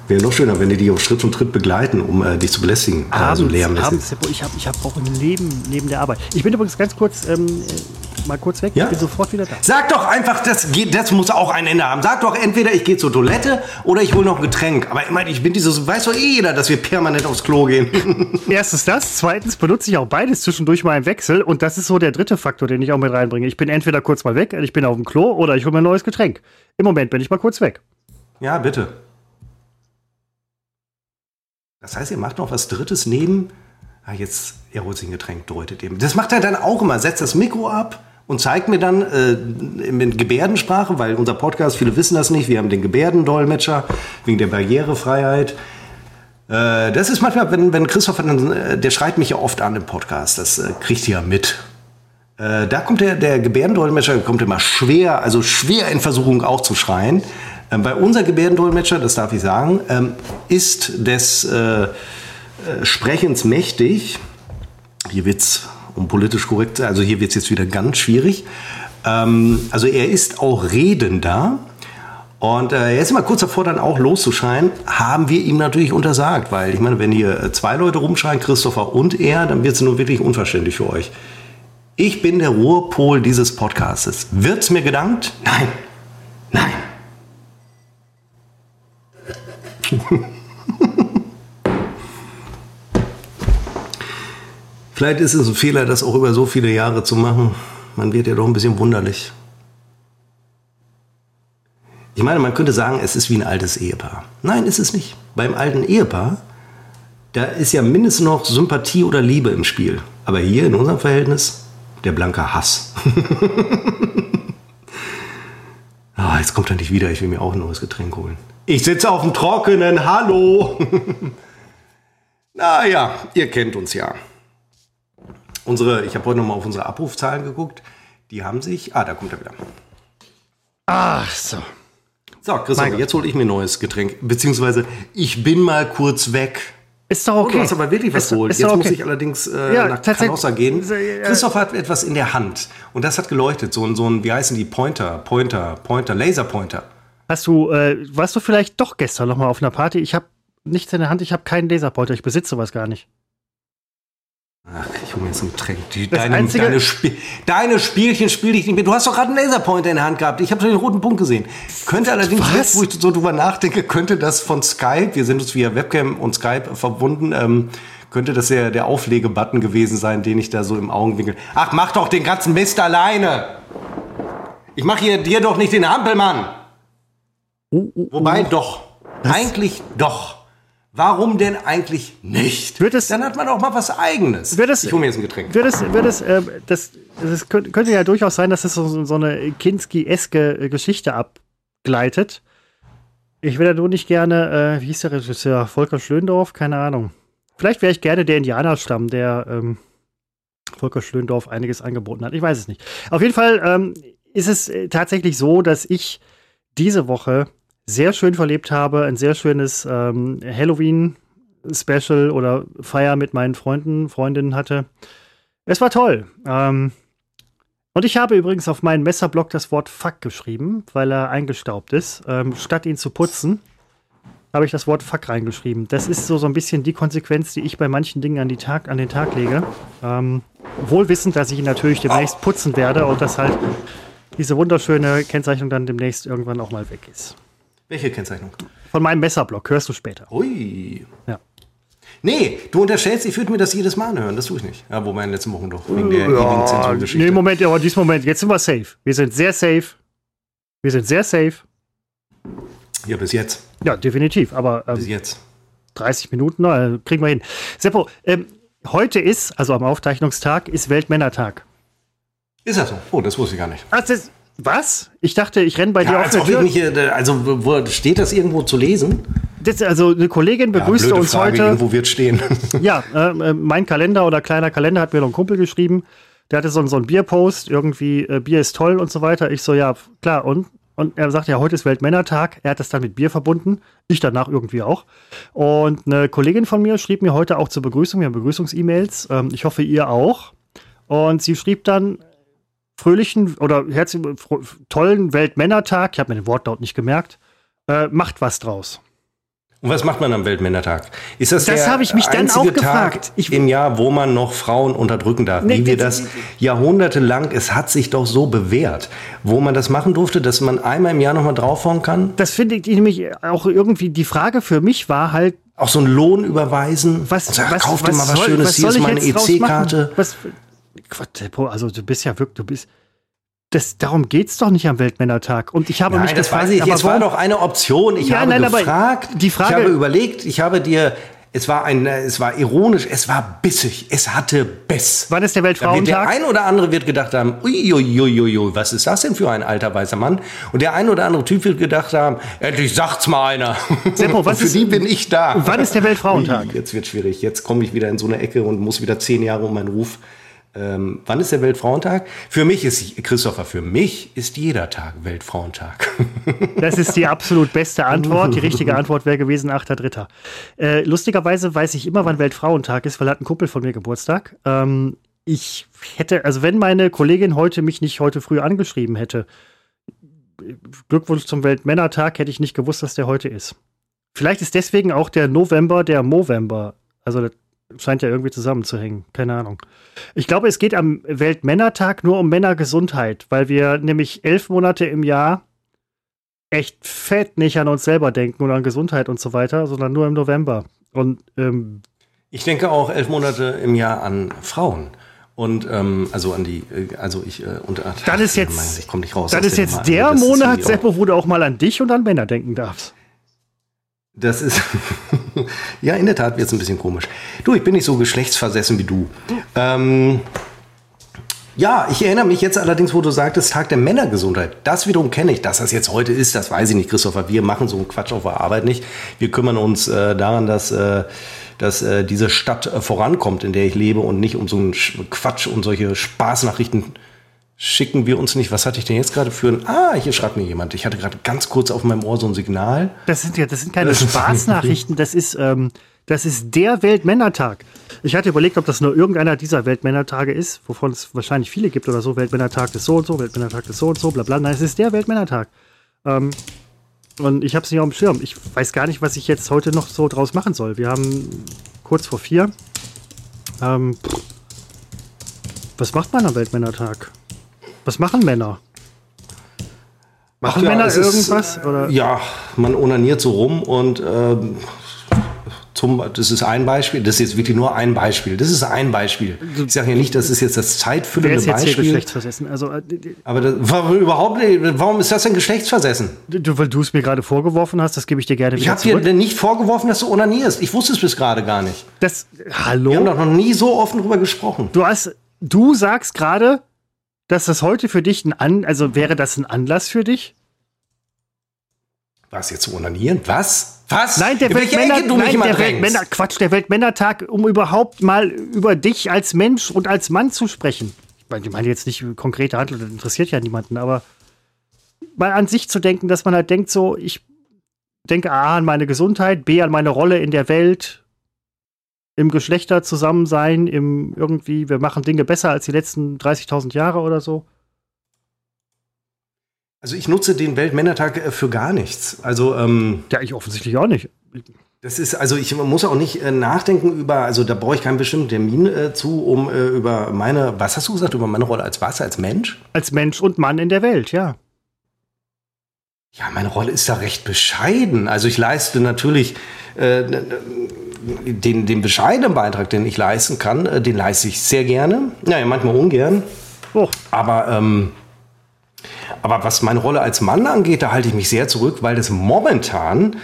wäre noch schöner, wenn die dich auf Schritt und Tritt begleiten, um äh, dich zu belästigen. also lehrmäßig. abends, ich habe ich hab auch ein Leben neben der Arbeit. Ich bin übrigens ganz kurz, ähm, äh, mal kurz weg. Ja? Ich bin sofort wieder da. Sag doch einfach, das, geht, das muss auch ein Ende haben. Sag doch entweder ich gehe zur Toilette oder ich hole noch ein Getränk. Aber ich meine, ich bin dieses, weiß doch eh jeder, dass wir permanent aufs Klo gehen. Erstens das, zweitens benutze ich auch beides zwischendurch mal im Wechsel und das ist so der dritte Faktor, den ich auch mit reinbringe. Ich bin entweder kurz mal weg, ich bin auf dem Klo oder ich hole mir ein neues Getränk. Im Moment bin ich mal kurz weg. ja, bitte. Das heißt, ihr macht noch was Drittes neben. Ah, jetzt, er holt sich ein Getränk, deutet eben. Das macht er dann auch immer. Setzt das Mikro ab und zeigt mir dann äh, in Gebärdensprache, weil unser Podcast, viele wissen das nicht, wir haben den Gebärdendolmetscher wegen der Barrierefreiheit. Äh, das ist manchmal, wenn, wenn Christopher, dann, äh, der schreit mich ja oft an im Podcast, das äh, kriegt ihr ja mit. Äh, da kommt der, der Gebärdendolmetscher kommt immer schwer, also schwer in Versuchung auch zu schreien. Ähm, bei unser Gebärdendolmetscher, das darf ich sagen, ähm, ist des äh, Sprechens mächtig. Hier wird's um politisch korrekt, also hier wird's jetzt wieder ganz schwierig. Ähm, also er ist auch redender. Und äh, ist immer kurz davor, dann auch loszuschreien, haben wir ihm natürlich untersagt, weil ich meine, wenn hier äh, zwei Leute rumschreien, Christopher und er, dann wird es nur wirklich unverständlich für euch. Ich bin der Ruhrpol dieses Podcastes. Wird's mir gedankt? Nein. Nein. Vielleicht ist es ein Fehler, das auch über so viele Jahre zu machen. Man wird ja doch ein bisschen wunderlich. Ich meine, man könnte sagen, es ist wie ein altes Ehepaar. Nein, ist es nicht. Beim alten Ehepaar, da ist ja mindestens noch Sympathie oder Liebe im Spiel. Aber hier in unserem Verhältnis, der blanke Hass. Ah, jetzt kommt er nicht wieder. Ich will mir auch ein neues Getränk holen. Ich sitze auf dem Trockenen. Hallo. naja, ihr kennt uns ja. Unsere, ich habe heute noch mal auf unsere Abrufzahlen geguckt. Die haben sich. Ah, da kommt er wieder. Ach so. So, Christoph, jetzt hole ich mir ein neues Getränk. Beziehungsweise, ich bin mal kurz weg. Ist doch Oh, okay. du hast aber wirklich was geholt. Jetzt doch muss okay. ich allerdings äh, Ja, nach Canossa gehen. Christoph hat etwas in der Hand. Und das hat geleuchtet. So ein, so ein wie heißen die? Pointer, Pointer, Pointer, Laserpointer. Hast du, äh, warst du vielleicht doch gestern noch mal auf einer Party? Ich habe nichts in der Hand, ich habe keinen Laserpointer, ich besitze sowas gar nicht. Ach, ich hole mir jetzt ein Getränk. Die, deine, deine, Spiel, deine, Spielchen spiele ich nicht mehr. Du hast doch gerade einen Laserpointer in der Hand gehabt. Ich habe den roten Punkt gesehen. Könnte allerdings, Was? jetzt, wo ich so drüber nachdenke, könnte das von Skype, wir sind uns via Webcam und Skype verbunden, ähm, könnte das der, der Auflegebutton gewesen sein, den ich da so im Augenwinkel. Ach, mach doch den ganzen Mist alleine! Ich mache hier dir doch nicht den Hampelmann! Oh, oh, Wobei, oh. doch. Das eigentlich doch. Warum denn eigentlich nicht? Wird es, Dann hat man auch mal was Eigenes. Wird es, ich hole mir jetzt ein Getränk. Wird es, wird es, äh, das, das könnte, könnte ja durchaus sein, dass es so, so eine Kinski-eske äh, Geschichte abgleitet. Ich ja nur nicht gerne, äh, wie hieß der Regisseur? Volker Schlöndorf? Keine Ahnung. Vielleicht wäre ich gerne der Indianerstamm, der ähm, Volker Schlöndorf einiges angeboten hat. Ich weiß es nicht. Auf jeden Fall ähm, ist es äh, tatsächlich so, dass ich diese Woche sehr schön verlebt habe. Ein sehr schönes ähm, Halloween-Special oder Feier mit meinen Freunden, Freundinnen hatte. Es war toll. Ähm, und ich habe übrigens auf meinen Messerblock das Wort Fuck geschrieben, weil er eingestaubt ist. Ähm, statt ihn zu putzen, habe ich das Wort Fuck reingeschrieben. Das ist so, so ein bisschen die Konsequenz, die ich bei manchen Dingen an, die Tag, an den Tag lege. Ähm, wohl wissend, dass ich ihn natürlich demnächst putzen werde und dass halt diese wunderschöne Kennzeichnung dann demnächst irgendwann auch mal weg ist. Welche Kennzeichnung? Von meinem Messerblock, hörst du später. Ui. Ja. Nee, du unterstellst, ich würde mir das jedes Mal anhören. Das tue ich nicht. Ja, wo in den letzten Wochen doch. Wegen der ja, Nee, Moment, aber diesem Moment, jetzt sind wir safe. Wir sind sehr safe. Wir sind sehr safe. Ja, bis jetzt. Ja, definitiv. Aber ähm, bis jetzt. 30 Minuten, na, kriegen wir hin. Seppo, ähm, heute ist, also am Aufzeichnungstag, ist Weltmännertag. Ist das so? Oh, das wusste ich gar nicht. Ach, das, was? Ich dachte, ich renne bei ja, dir auf der Tür. Mich, also, wo, steht das irgendwo zu lesen? Das, also, eine Kollegin begrüßte ja, uns Frage, heute. Irgendwo wird stehen. ja, äh, mein Kalender oder kleiner Kalender hat mir noch ein Kumpel geschrieben. Der hatte so, so einen Bierpost, irgendwie, äh, Bier ist toll und so weiter. Ich so, ja, klar, und? Und er sagt ja, heute ist Weltmännertag. Er hat das dann mit Bier verbunden. Ich danach irgendwie auch. Und eine Kollegin von mir schrieb mir heute auch zur Begrüßung, wir haben Begrüßungs-E-Mails. Ähm, ich hoffe, ihr auch. Und sie schrieb dann, fröhlichen oder herzlichen, tollen Weltmännertag, ich habe mir den Wortlaut nicht gemerkt, äh, macht was draus. Und was macht man am Weltmännertag? Ist das, das habe ich mich dann auch gefragt. Ich, Im Jahr, wo man noch Frauen unterdrücken darf, nee, wie wir das jahrhundertelang, es hat sich doch so bewährt, wo man das machen durfte, dass man einmal im Jahr noch mal draufhauen kann. Das finde ich nämlich auch irgendwie, die Frage für mich war halt, auch so einen Lohn überweisen. Was, sag, was, kauf dir mal was soll, Schönes, was hier ist meine EC-Karte. Quatsch, also du bist ja wirklich, du bist. Das, darum geht's doch nicht am Weltmännertag. Und ich habe nein, mich das gefragt, weiß ich. Es war doch eine Option. Ich ja, habe nein, gefragt, die Frage, ich habe überlegt, ich habe dir es war ein, es war ironisch, es war bissig, es hatte Biss. Wann ist der Weltfrauentag? Der ein oder andere wird gedacht haben, uiuiuiui, was ist das denn für ein alter weißer Mann? Und der ein oder andere Typ wird gedacht haben, endlich sagt's mal einer. Seppo, was für ist, die bin ich da. Wann ist der Weltfrauentag? Jetzt wird schwierig. Jetzt komme ich wieder in so eine Ecke und muss wieder zehn Jahre um meinen Ruf ähm, wann ist der Weltfrauentag? Für mich ist, Christopher, für mich ist jeder Tag Weltfrauentag. Das ist die absolut beste Antwort. Die richtige Antwort wäre gewesen 8.3. Äh, lustigerweise weiß ich immer, wann Weltfrauentag ist, weil hat ein Kumpel von mir Geburtstag. Ähm, ich hätte, also wenn meine Kollegin heute mich nicht heute früh angeschrieben hätte, Glückwunsch zum Weltmännertag, hätte ich nicht gewusst, dass der heute ist. Vielleicht ist deswegen auch der November der Movember. Also scheint ja irgendwie zusammenzuhängen. Keine Ahnung. Ich glaube, es geht am Weltmännertag nur um Männergesundheit, weil wir nämlich elf Monate im Jahr echt fett nicht an uns selber denken und an Gesundheit und so weiter, sondern nur im November. Und ähm, ich denke auch elf Monate im Jahr an Frauen. Und ähm, also an die, äh, also ich äh, und ach, dann ist jetzt, ich komme nicht raus. Dann ist jetzt der Monat, Seppo, wo du auch mal an dich und an Männer denken darfst. Das ist, ja, in der Tat wird es ein bisschen komisch. Du, ich bin nicht so geschlechtsversessen wie du. Ähm, ja, ich erinnere mich jetzt allerdings, wo du sagtest, Tag der Männergesundheit. Das wiederum kenne ich. Dass das jetzt heute ist, das weiß ich nicht, Christopher. Wir machen so einen Quatsch auf der Arbeit nicht. Wir kümmern uns äh, daran, dass, äh, dass äh, diese Stadt äh, vorankommt, in der ich lebe und nicht um so einen Quatsch und solche Spaßnachrichten schicken wir uns nicht. Was hatte ich denn jetzt gerade für ein. Ah, hier schreibt mir jemand. Ich hatte gerade ganz kurz auf meinem Ohr so ein Signal. Das sind ja, das sind keine Spaßnachrichten, das ist, ähm, das ist der Weltmännertag. Ich hatte überlegt, ob das nur irgendeiner dieser Weltmännertage ist, wovon es wahrscheinlich viele gibt oder so. Weltmännertag ist so und so, Weltmännertag ist so und so, bla bla. Nein, es ist der Weltmännertag. Ähm, und ich habe es nicht auf dem Schirm. Ich weiß gar nicht, was ich jetzt heute noch so draus machen soll. Wir haben kurz vor vier. Ähm, Was macht man am Weltmännertag? Was machen Männer? Machen Ja, Männer es ist, irgendwas? äh, oder? Ja, man onaniert so rum und ähm, zum, das ist ein Beispiel. Das ist jetzt wirklich nur ein Beispiel. Das ist ein Beispiel. Ich sage ja nicht, das ist jetzt das zeitfüllende ist jetzt hier Beispiel. geschlechtsversessen? Also, äh, Aber das, warum überhaupt nicht? Warum ist das denn geschlechtsversessen? du, weil du es mir gerade vorgeworfen hast, das gebe ich dir gerne Ich wieder habe dir denn nicht vorgeworfen, dass du onanierst. Ich wusste es bis gerade gar nicht. Das, Wir haben hallo? doch noch nie so offen drüber gesprochen. Du hast, du sagst gerade, dass das heute für dich ein An, also wäre das ein Anlass für dich? Was jetzt zu onanieren? Was? Was? Nein, der Weltmänner, nein, der? Weltmänner, Quatsch, der Weltmännertag, um überhaupt mal über dich als Mensch und als Mann zu sprechen. Ich meine, ich meine jetzt nicht konkrete Handlung, das interessiert ja niemanden, aber mal an sich zu denken, dass man halt denkt, so, ich denke A an meine Gesundheit, B an meine Rolle in der Welt, im Geschlechterzusammensein, im irgendwie, wir machen Dinge besser als die letzten 30.000 Jahre oder so. Also ich nutze den Weltmännertag äh, für gar nichts. Also ähm, Ja, ich offensichtlich auch nicht. das ist, also ich muss auch nicht äh, nachdenken über, also da brauche ich keinen bestimmten Termin äh, zu, um äh, über meine, was hast du gesagt, über meine Rolle als was, als Mensch? Als Mensch und Mann in der Welt, ja. Ja, meine Rolle ist da recht bescheiden. Also ich leiste natürlich äh, den, den bescheidenen Beitrag, den ich leisten kann, äh, den leiste ich sehr gerne. Naja, manchmal ungern. Oh, Aber, ähm, aber was meine Rolle als Mann angeht, da halte ich mich sehr zurück, weil das momentan,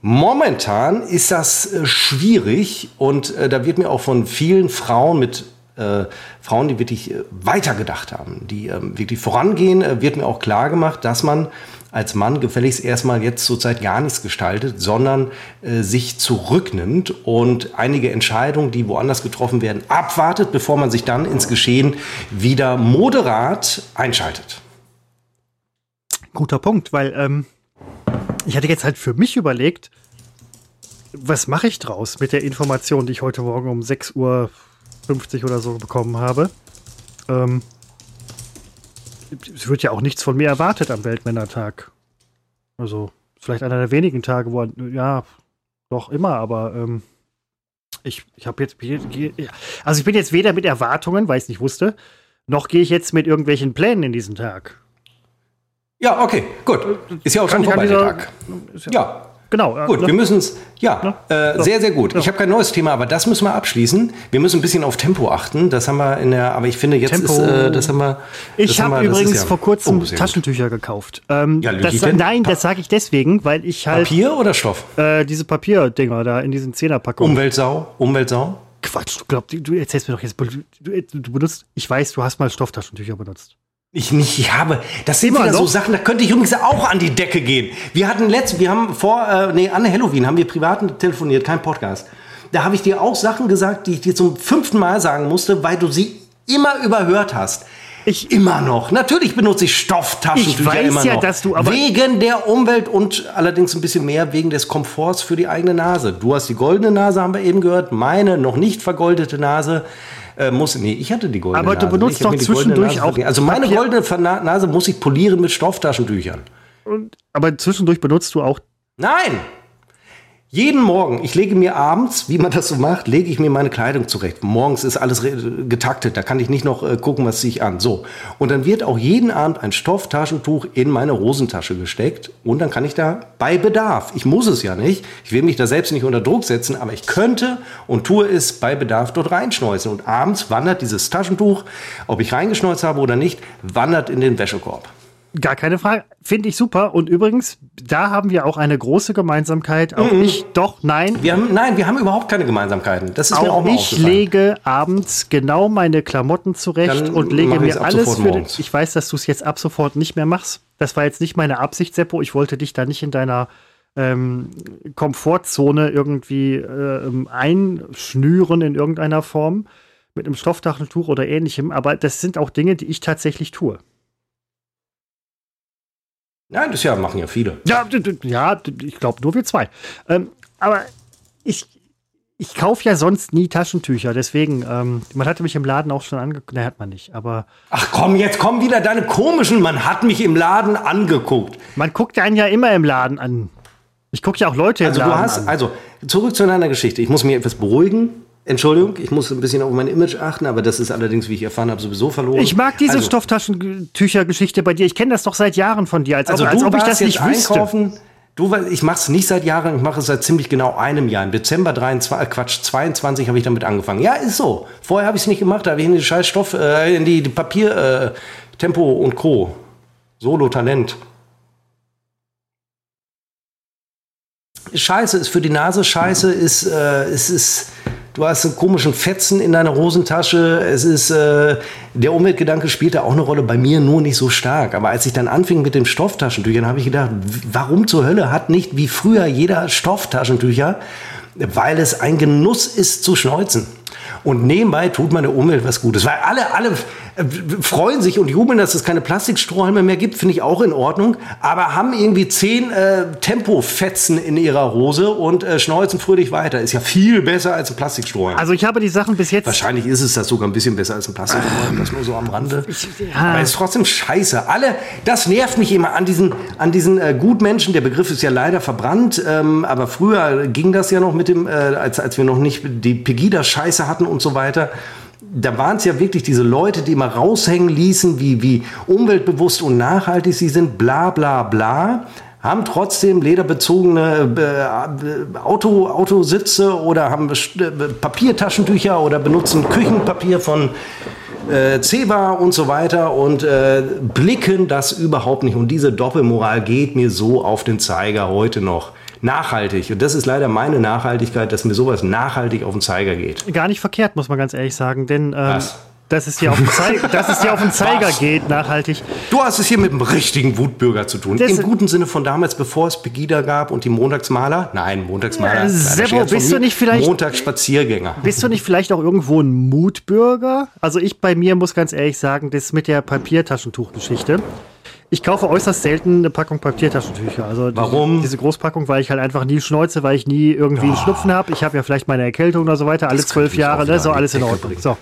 momentan ist das äh, schwierig und äh, da wird mir auch von vielen Frauen mit äh, Frauen, die wirklich äh, weitergedacht haben, die ähm, wirklich vorangehen, äh, wird mir auch klar gemacht, dass man als Mann gefälligst erstmal jetzt zurzeit gar nichts gestaltet, sondern äh, sich zurücknimmt und einige Entscheidungen, die woanders getroffen werden, abwartet, bevor man sich dann ins Geschehen wieder moderat einschaltet. guter Punkt, weil ähm, ich hatte jetzt halt für mich überlegt, was mache ich draus mit der Information, die ich heute Morgen um 6.50 Uhr oder so bekommen habe. Ähm, es wird ja auch nichts von mir erwartet am Weltmännertag. Also, vielleicht einer der wenigen Tage, wo, ja, doch immer, aber ähm, ich, ich habe jetzt, also ich bin jetzt weder mit Erwartungen, weil ich es nicht wusste, noch gehe ich jetzt mit irgendwelchen Plänen in diesen Tag. Ja, okay, gut. Ist ja auch schon Kann ich vorbei, dieser- Tag. Ja, Genau. gut, ne? wir müssen es, ja, äh, So. sehr, sehr gut. Ja. Ich habe kein neues Thema, aber das müssen wir abschließen. Wir müssen ein bisschen auf Tempo achten. Das haben wir in der, aber ich finde, jetzt Tempo. ist, äh, das haben wir. Ich das haben habe ist übrigens ja- vor kurzem Oh, sehr gut. Taschentücher gekauft. Ähm, Ja, das, nein, das sage ich deswegen, weil ich halt Papier oder Stoff? äh, diese Papierdinger da in diesen Zehnerpackungen. Umweltsau? Umweltsau? Quatsch, du glaubst, du, du erzählst mir doch jetzt, du, du benutzt, ich weiß, du hast mal Stofftaschentücher benutzt. Ich nicht, ich habe. Das sind Immer wieder so noch? Sachen, da könnte ich übrigens auch an die Decke gehen. Wir hatten letzt, wir haben vor, äh, nee, an Halloween haben wir privat telefoniert, kein Podcast. Da habe ich dir auch Sachen gesagt, die ich dir zum fünften Mal sagen musste, weil du sie immer überhört hast. Ich- immer noch. Natürlich benutze ich Stofftaschentücher Ich weiß immer ja, noch. dass du aber- wegen der Umwelt und allerdings ein bisschen mehr wegen des Komforts für die eigene Nase. Du hast die goldene Nase, haben wir eben gehört. Meine noch nicht vergoldete Nase äh, muss. Nee, ich hatte die goldene Aber Nase. du benutzt doch zwischendurch auch. Also meine Papier- goldene Nase muss ich polieren mit Stofftaschentüchern. Und, aber zwischendurch benutzt du auch. Nein! Jeden Morgen, ich lege mir abends, wie man das so macht, lege ich mir meine Kleidung zurecht. Morgens ist alles getaktet, da kann ich nicht noch äh, gucken, was ziehe ich an. So. Und dann wird auch jeden Abend ein Stofftaschentuch in meine Hosentasche gesteckt und dann kann ich da bei Bedarf, ich muss es ja nicht, ich will mich da selbst nicht unter Druck setzen, aber ich könnte und tue es bei Bedarf dort reinschneuzen. Und abends wandert dieses Taschentuch, ob ich reingeschneuzt habe oder nicht, wandert in den Wäschekorb. Gar keine Frage. Finde ich super. Und übrigens, da haben wir auch eine große Gemeinsamkeit. Auch Mhm. ich, doch, nein. Wir haben, nein, wir haben überhaupt keine Gemeinsamkeiten. Das ist mir auch Auch mal ich lege abends genau meine Klamotten zurecht Dann und lege mir alles für den. Ich weiß, dass du es jetzt ab sofort nicht mehr machst. Das war jetzt nicht meine Absicht, Seppo. Ich wollte dich da nicht in deiner ähm, Komfortzone irgendwie äh, einschnüren in irgendeiner Form mit einem Stofftaschentuch oder ähnlichem. Aber das sind auch Dinge, die ich tatsächlich tue. Nein, das ja machen ja viele. Ja, ja ich glaube nur wir zwei. Ähm, aber ich, ich kaufe ja sonst nie Taschentücher. Deswegen, ähm, man hatte mich im Laden auch schon angeguckt. Ne, hat man nicht. Aber Ach komm, jetzt kommen wieder deine komischen. Man hat mich im Laden angeguckt. man guckt einen ja immer im Laden an. Ich gucke ja auch Leute Also im du Laden hast, an. also zurück zu deiner Geschichte. Ich muss mich etwas beruhigen. Entschuldigung, ich muss ein bisschen auf mein Image achten, aber das ist allerdings, wie ich erfahren habe, sowieso verloren. Ich mag diese also, Stofftaschentücher-Geschichte bei dir. Ich kenne das doch seit Jahren von dir, als, also ob, als ob ich das nicht einkaufen. wüsste. Du, ich mache es nicht seit Jahren, ich mache es seit ziemlich genau einem Jahr. Im Dezember 23, äh, Quatsch, 22 habe ich damit angefangen. Ja, ist so. Vorher habe ich es nicht gemacht, da habe ich in die scheiß Stoff, äh, in die, die Papier, äh, Tempo und Co. Solo-Talent. Scheiße ist für die Nase, scheiße ist, äh, es ist du hast einen komischen Fetzen in deiner Hosentasche. Es ist, äh, der Umweltgedanke spielt da auch eine Rolle, bei mir nur nicht so stark. Aber als ich dann anfing mit den Stofftaschentüchern, habe ich gedacht, warum zur Hölle hat nicht wie früher jeder Stofftaschentücher? Weil es ein Genuss ist zu schneuzen. Und nebenbei tut man der Umwelt was Gutes. Weil alle, alle freuen sich und jubeln, dass es keine Plastikstrohhalme mehr gibt, finde ich auch in Ordnung. Aber haben irgendwie zehn äh, Tempofetzen in ihrer Hose und äh, schneuzen fröhlich weiter. Ist ja viel besser als ein Plastikstrohhalm. Also ich habe die Sachen bis jetzt. Wahrscheinlich ist es das sogar ein bisschen besser als ein Plastikstrohhalm, das nur so am Rande. Ich, ja. Aber es ist trotzdem scheiße. Alle, das nervt mich immer an diesen, an diesen äh, Gutmenschen. Der Begriff ist ja leider verbrannt. Ähm, aber früher ging das ja noch mit dem, äh, als, als wir noch nicht die Pegida-Scheiße hatten und so weiter da waren es ja wirklich diese Leute, die immer raushängen ließen, wie, wie umweltbewusst und nachhaltig sie sind, bla bla bla, haben trotzdem lederbezogene äh, Auto, Autositze oder haben äh, Papiertaschentücher oder benutzen Küchenpapier von äh, Ceba und so weiter und äh, blicken das überhaupt nicht. Und diese Doppelmoral geht mir so auf den Zeiger heute noch nachhaltig. Und das ist leider meine Nachhaltigkeit, dass mir sowas nachhaltig auf den Zeiger geht. Gar nicht verkehrt, muss man ganz ehrlich sagen, denn ähm, dass es dir auf den, Zei dass es dir auf den Zeiger Was? geht, nachhaltig. Du hast es hier mit einem richtigen Wutbürger zu tun. Das Im guten Sinne von damals, bevor es Pegida gab und die Montagsmaler. Nein, Montagsmaler. Äh, Seppo, bist du nicht vielleicht. Montagsspaziergänger. Bist du nicht vielleicht auch irgendwo ein Mutbürger? Also ich bei mir muss ganz ehrlich sagen, das mit der Papiertaschentuchgeschichte. Ich kaufe äußerst selten eine Packung Papiertaschentücher. Also Warum? Diese, diese Großpackung, weil ich halt einfach nie schneuze, weil ich nie irgendwie oh. einen Schnupfen habe. Ich habe ja vielleicht meine Erkältung oder so weiter, alle zwölf Jahre, ne? so alles in Ordnung. So.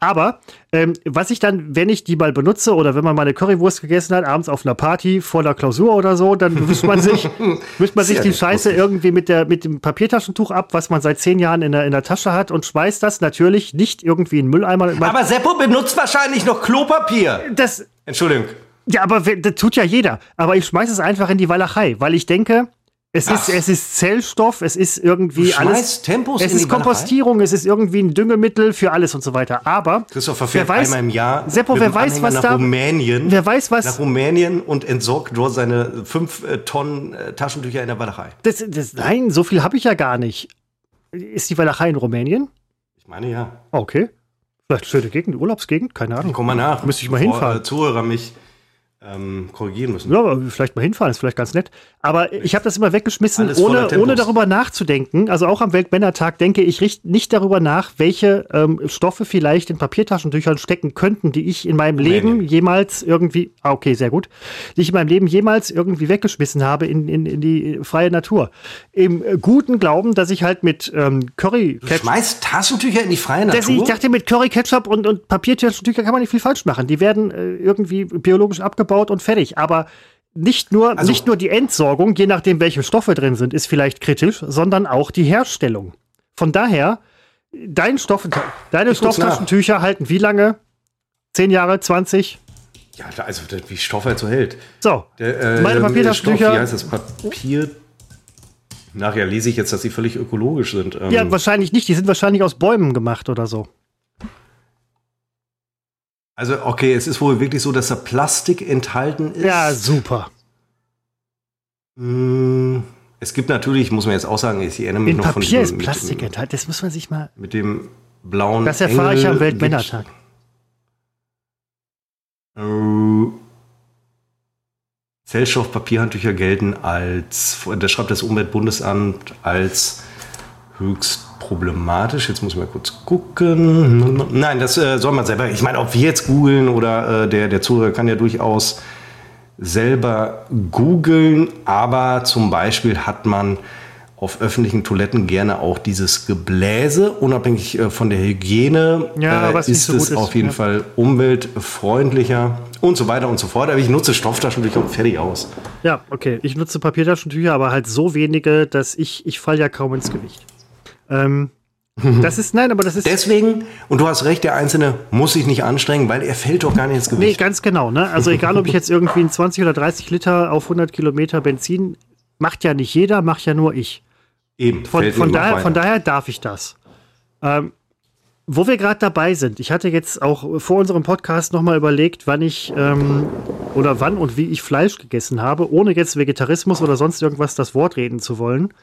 Aber ähm, was ich dann, wenn ich die mal benutze oder wenn man mal eine Currywurst gegessen hat, abends auf einer Party vor der Klausur oder so, dann wischt man sich, wischt man sich die Scheiße lustig. irgendwie mit, der, mit dem Papiertaschentuch ab, was man seit zehn Jahren in der, in der Tasche hat und schmeißt das natürlich nicht irgendwie in den Mülleimer. Aber Seppo benutzt wahrscheinlich noch Klopapier. Das, Entschuldigung. Ja, aber das tut ja jeder. Aber ich schmeiße es einfach in die Walachei, weil ich denke, es ist, es ist Zellstoff, es ist irgendwie du alles. Tempos es ist Kompostierung, es ist irgendwie ein Düngemittel für alles und so weiter. Aber Christopher fährt wer weiß, einmal im Jahr Seppo, wer weiß, was nach da, Rumänien, wer weiß, was nach Rumänien und entsorgt dort seine fünf äh, Tonnen äh, Taschentücher in der Walachei. Das, das, nein, so viel habe ich ja gar nicht. Ist die Walachei in Rumänien? Ich meine ja. Okay. Vielleicht schöne Gegend, Urlaubsgegend, keine Ahnung. Komm mal nach. Müsste ich mal hinfahren. Äh, Zuhörer mich ähm, korrigieren müssen. Ja, aber vielleicht mal hinfahren, ist vielleicht ganz nett. Aber ich habe das immer weggeschmissen, ohne, ohne darüber nachzudenken. Also auch am Weltmännertag denke ich nicht darüber nach, welche ähm, Stoffe vielleicht in Papiertaschentüchern stecken könnten, die ich in meinem Leben nee. jemals irgendwie, ah, okay, sehr gut, die ich in meinem Leben jemals irgendwie weggeschmissen habe in, in, in die freie Natur. Im äh, guten Glauben, dass ich halt mit ähm, Curry. Du schmeißt Taschentücher in die freie Natur? Ich dachte, mit Curry Ketchup und, und Papiertaschentücher kann man nicht viel falsch machen. Die werden äh, irgendwie biologisch abgebaut und fertig. Aber nicht nur, also, nicht nur die Entsorgung, je nachdem, welche Stoffe drin sind, ist vielleicht kritisch, sondern auch die Herstellung. Von daher, dein Stoff, deine Stofftaschentücher halten wie lange? Zehn Jahre, 20? Ja, also wie Stoff halt so hält. So, der, äh, meine Papiertaschentücher. Wie heißt das? Papier. Nachher lese ich jetzt, dass sie völlig ökologisch sind. Ähm, ja, wahrscheinlich nicht. Die sind wahrscheinlich aus Bäumen gemacht oder so. Also, okay, es ist wohl wirklich so, dass da Plastik enthalten ist. Ja, super. Hm, es gibt natürlich, muss man jetzt auch sagen, ich erinnere mich In noch Papier von diesem, ist Plastik dem, enthalten, das muss man sich mal. Mit dem blauen. Das erfahre Engel ich am Weltmännertag. Äh, Zellstoffpapierhandtücher gelten als, das schreibt das Umweltbundesamt als höchst problematisch. Jetzt muss ich mal kurz gucken. Nein, das äh, soll man selber. Ich meine, ob wir jetzt googeln oder äh, der, der Zuhörer kann ja durchaus selber googeln, aber zum Beispiel hat man auf öffentlichen Toiletten gerne auch dieses Gebläse, unabhängig äh, von der Hygiene, ja, äh, ist so es ist. auf jeden ja. Fall umweltfreundlicher und so weiter und so fort. Aber ich nutze Stofftaschentücher und fertig aus. Ja, okay. Ich nutze Papiertaschentücher, aber halt so wenige, dass ich, ich falle ja kaum ins Gewicht. Ähm, Das ist, nein, aber das ist. Deswegen, und du hast recht, der Einzelne muss sich nicht anstrengen, weil er fällt doch gar nicht ins Nee, Gewicht. ganz genau. Ne? Also egal, ob ich jetzt irgendwie ein 20 oder 30 Liter auf 100 Kilometer Benzin, macht ja nicht jeder, macht ja nur ich. Eben, Von, von, daher, von daher darf ich das. Ähm, wo wir gerade dabei sind, ich hatte jetzt auch vor unserem Podcast nochmal überlegt, wann ich ähm, oder wann und wie ich Fleisch gegessen habe, ohne jetzt Vegetarismus oder sonst irgendwas das Wort reden zu wollen.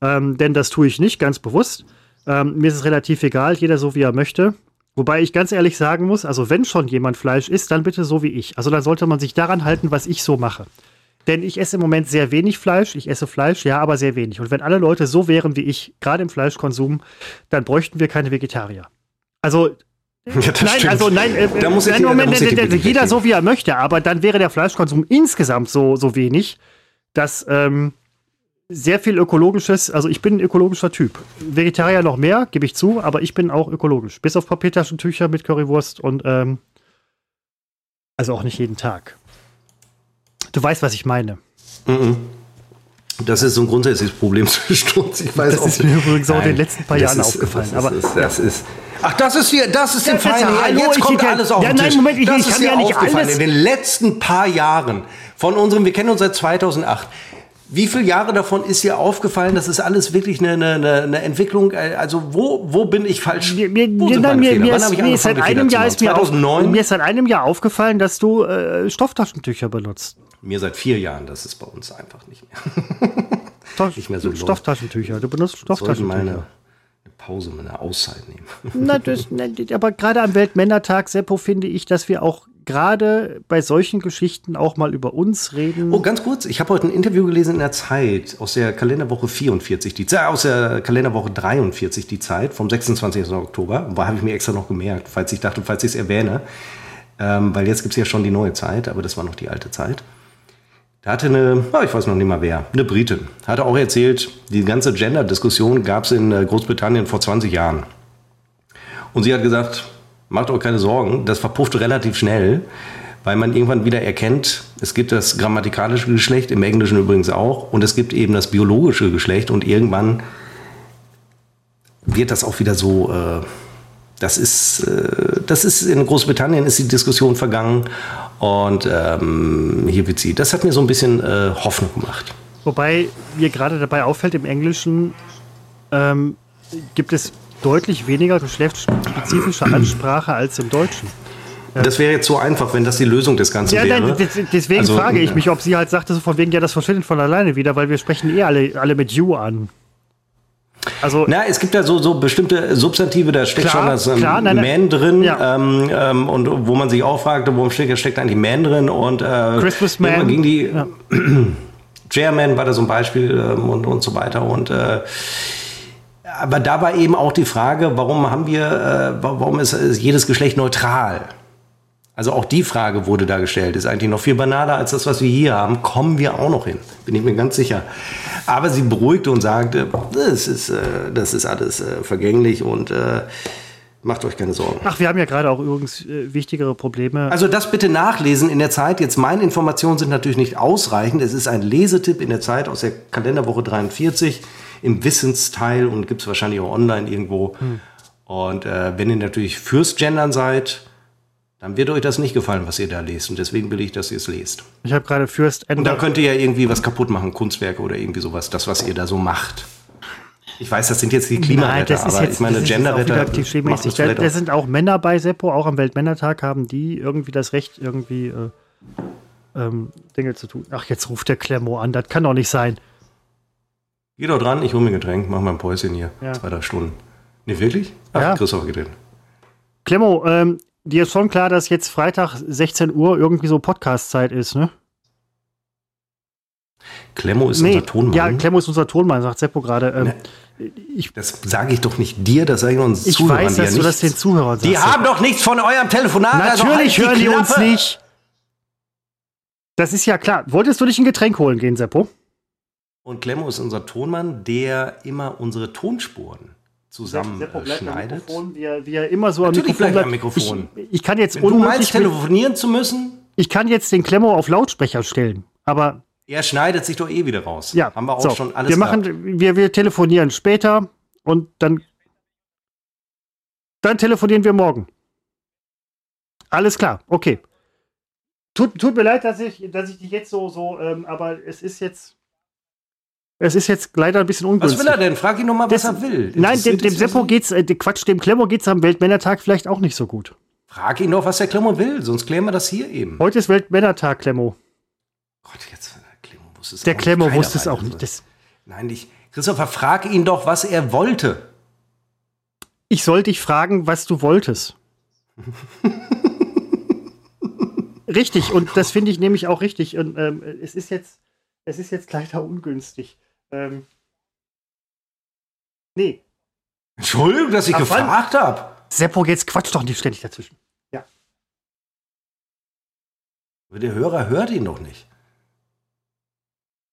Ähm, denn das tue ich nicht, ganz bewusst. Ähm, mir ist es relativ egal, jeder so wie er möchte. Wobei ich ganz ehrlich sagen muss, also wenn schon jemand Fleisch isst, dann bitte so wie ich. Also dann sollte man sich daran halten, was ich so mache. Denn ich esse im Moment sehr wenig Fleisch. Ich esse Fleisch, ja, aber sehr wenig. Und wenn alle Leute so wären wie ich, gerade im Fleischkonsum, dann bräuchten wir keine Vegetarier. Also, Ja, nein, stimmt. also nein, äh, Da muss nein, dir- da Moment, muss jeder recht so wie er möchte, aber dann wäre der Fleischkonsum insgesamt so, so wenig, dass ähm, sehr viel ökologisches, also ich bin ein ökologischer Typ. Vegetarier noch mehr, gebe ich zu, aber ich bin auch ökologisch. Bis auf Papiertaschentücher mit Currywurst und ähm, also auch nicht jeden Tag. Du weißt, was ich meine. Das ist so ein grundsätzliches Problem zwischen uns. Ich weiß Das ist mir übrigens auch in den Nein, letzten paar Jahren ist- aufgefallen, Das aber- ist, das ist. Ach, das ist hier, das ist Ja, dem das ist Fein. ja- hallo, Jetzt kommt ich- alles auf ja, den nein, Tisch. Moment, ich- das ich ist kann ja nicht aufgefallen alles- in den letzten paar Jahren von unserem, wir kennen uns seit 2008. Wie viele Jahre davon ist dir aufgefallen? Das ist alles wirklich eine, eine, eine Entwicklung. äh, Also wo, wo bin ich falsch? Mir, mir, wo sind meine mir, Fehler? mir, Wann ist, ich mir ist seit einem Jahr ist mir, auf, 2009? mir ist seit einem Jahr aufgefallen, dass du äh, Stofftaschentücher benutzt. Mir seit vier Jahren. Das ist bei uns einfach nicht mehr. Nicht mehr so. Stofftaschentücher. Du benutzt Sollten Stofftaschentücher. eine Pause, mal eine Auszeit nehmen. Na, das, aber gerade am Weltmännertag, Seppo, finde ich, dass wir auch gerade bei solchen Geschichten auch mal über uns reden. Oh, ganz kurz. Ich habe heute ein Interview gelesen in der Zeit aus der Kalenderwoche 44, die Zeit, aus der Kalenderwoche 43, die Zeit vom 26. Oktober. Da habe ich mir extra noch gemerkt, falls ich dachte, falls ich es erwähne. Ähm, weil jetzt gibt es ja schon die neue Zeit, aber das war noch die alte Zeit. Da hatte eine, ah, ich weiß noch nicht mal wer, eine Britin, hatte auch erzählt, die ganze Gender-Diskussion gab es in äh, Großbritannien vor 20 Jahren. Und sie hat gesagt, macht euch keine Sorgen, das verpufft relativ schnell, weil man irgendwann wieder erkennt, es gibt das grammatikalische Geschlecht, im Englischen übrigens auch, und es gibt eben das biologische Geschlecht und irgendwann wird das auch wieder so, äh, das ist, äh, das ist in Großbritannien ist die Diskussion vergangen und ähm, hier wird sie. Das hat mir so ein bisschen äh, Hoffnung gemacht. Wobei mir gerade dabei auffällt, im Englischen ähm, gibt es deutlich weniger geschlechtsspezifische Ansprache als im Deutschen. Das wäre jetzt so einfach, wenn das die Lösung des Ganzen Ja, wäre. nein, des- deswegen Also, frage ich ja. mich, ob sie halt sagte, so von wegen, ja, das verschwindet von alleine wieder, weil wir sprechen eh alle, alle mit you an. Also, Na, es gibt ja so, so bestimmte Substantive, da steckt Klar, schon das ähm, klar, nein. Man drin, Ja. ähm, ähm, und wo man sich auch fragte, warum steckt, steckt eigentlich Man drin und äh, Christmas Man. ging die Ja. Chairman war da so ein Beispiel ähm, und, und so weiter und äh, aber da war eben auch die Frage, warum haben wir, äh, wa- warum ist, ist jedes Geschlecht neutral? Also auch die Frage wurde da gestellt. Ist eigentlich noch viel banaler als das, was wir hier haben. Kommen wir auch noch hin. Bin ich mir ganz sicher. Aber sie beruhigte und sagte, das ist, äh, das ist alles äh, vergänglich und äh, macht euch keine Sorgen. ach, wir haben ja gerade auch übrigens wichtigere Probleme. Also das bitte nachlesen in der Zeit. Jetzt meine Informationen sind natürlich nicht ausreichend. Es ist ein Lesetipp in der Zeit aus der Kalenderwoche 43 im Wissensteil und gibt es wahrscheinlich auch online irgendwo. Und äh, wenn ihr natürlich fürs Gendern seid, dann wird euch das nicht gefallen, was ihr da lest. Und deswegen will ich, dass ihr es lest. Ich habe gerade Fürst Und Ender. dann könnt ihr ja irgendwie was kaputt machen, Kunstwerke oder irgendwie sowas, das, was ihr da so macht. Ich weiß, das sind jetzt die Klimaretter, aber ich meine, das jetzt Genderretter das Da, da auch. sind auch Männer bei Seppo, auch am Weltmännertag haben die irgendwie das Recht, irgendwie äh, ähm, Dinge zu tun. Ach, jetzt ruft der Klemmo an, das kann doch nicht sein. Geh doch dran, ich hole mir ein Getränk, mach mal ein Päuschen hier. Ja. Zwei, drei Stunden. Nee, wirklich? Ach, Ja. Christopher geht hin. Klemmo, ähm, dir ist schon klar, dass jetzt Freitag 16 Uhr irgendwie so Podcast-Zeit ist, ne? Klemmo ist unser Tonmann. ja, Klemmo ist unser Tonmann, sagt Seppo gerade. Ähm, ich das sage ich doch nicht dir, das sage ich uns ich Zuhörern. weiß, die dass ja du das den Zuhörern sagst. Die haben doch nichts von eurem Telefonat. also Natürlich halt hören die uns Klappe. nicht. Das ist ja klar. Wolltest du dich ein Getränk holen gehen, Seppo? Und Klemmo ist unser Tonmann, der immer unsere Tonspuren zusammenschneidet. Wie er, wie er immer so am Natürlich Mikrofon bleibt am. Mikrofon. Ich, ich kann jetzt Wenn du meinst, telefonieren zu müssen, ich kann jetzt den Klemmo auf Lautsprecher stellen. Aber er schneidet sich doch eh wieder raus. ja, Haben wir auch so, schon alles wir gehabt. machen, wir, wir telefonieren später und dann dann telefonieren wir morgen. Alles klar, okay. Tut, tut mir leid, dass ich, dass ich dich jetzt so, so, ähm, aber es ist jetzt. Es ist jetzt leider ein bisschen ungünstig. Was will er denn? Frag ihn doch mal, was Das- er will. Nein, dem, dem es Seppo geht's, äh, Quatsch, dem Klemmo geht's am Weltmännertag vielleicht auch nicht so gut. Frag ihn doch, was der Klemmer will, sonst klären wir das hier eben. Heute ist Weltmännertag, Klemmo. Gott, jetzt, der Klemmo wusste es Der auch nicht. Klemmo wusste es auch nicht. Das, Nein, ich, Christopher, frag ihn doch, was er wollte. ich soll dich fragen, was du wolltest. richtig, und das finde ich nämlich auch richtig. Und ähm, es ist jetzt, es ist jetzt leider ungünstig. Ähm, nee, Entschuldigung, dass ich Ach, gefragt habe. Seppo, jetzt quatsch doch nicht ständig dazwischen. Aber der Hörer hört ihn doch nicht.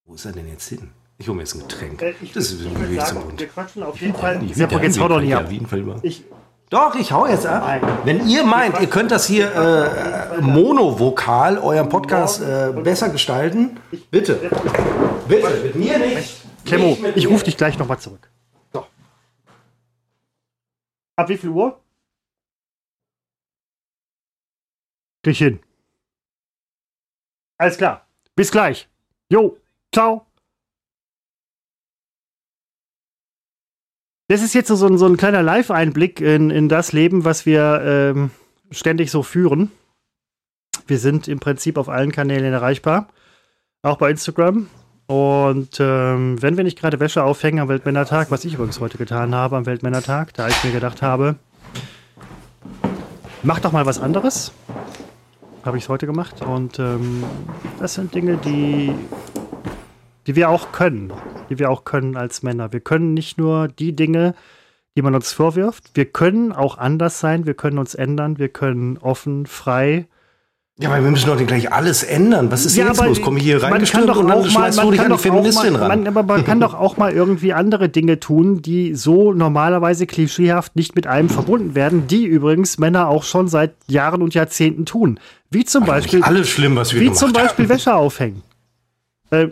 Wo ist er denn jetzt hin? Ich hole mir jetzt ein Getränk. Äh, ich das ist ich ein sagen, zum Mund. wir quatschen auf jeden Fall. Ich Seppo, jetzt ja- hau doch nicht ja, ab. Ich, Doch, ich hau jetzt ab. Nein. Wenn ihr meint, ihr könnt das hier äh, monovokal, euren Podcast äh, besser gestalten, bitte. Bitte, mit mir nicht. Mit ich rufe dich gleich nochmal zurück. So. Ab wie viel Uhr? Krieg ich hin. Alles klar. Bis gleich. Jo, ciao. Das ist jetzt so ein, so ein kleiner Live-Einblick in, in das Leben, was wir ähm, ständig so führen. Wir sind im Prinzip auf allen Kanälen erreichbar, auch bei Instagram. Und ähm, wenn wir nicht gerade Wäsche aufhängen am Weltmännertag, was ich übrigens heute getan habe am Weltmännertag, da ich mir gedacht habe, mach doch mal was anderes, habe ich es heute gemacht. Und ähm, das sind Dinge, die, die wir auch können, die wir auch können als Männer. Wir können nicht nur die Dinge, die man uns vorwirft, wir können auch anders sein, wir können uns ändern, wir können offen, frei, Ja, aber wir müssen doch gleich alles ändern. Was ist jetzt los? Komme ich hier reingestürmt und dann schmeißt man du dich kann an die doch auch Feministin mal, ran. Man, aber man kann doch auch mal irgendwie andere Dinge tun, die so normalerweise klischeehaft nicht mit einem verbunden werden, die übrigens Männer auch schon seit Jahren und Jahrzehnten tun. Wie zum Beispiel, Alles schlimm, was wir wie zum Beispiel haben. Wäsche aufhängen. Äh,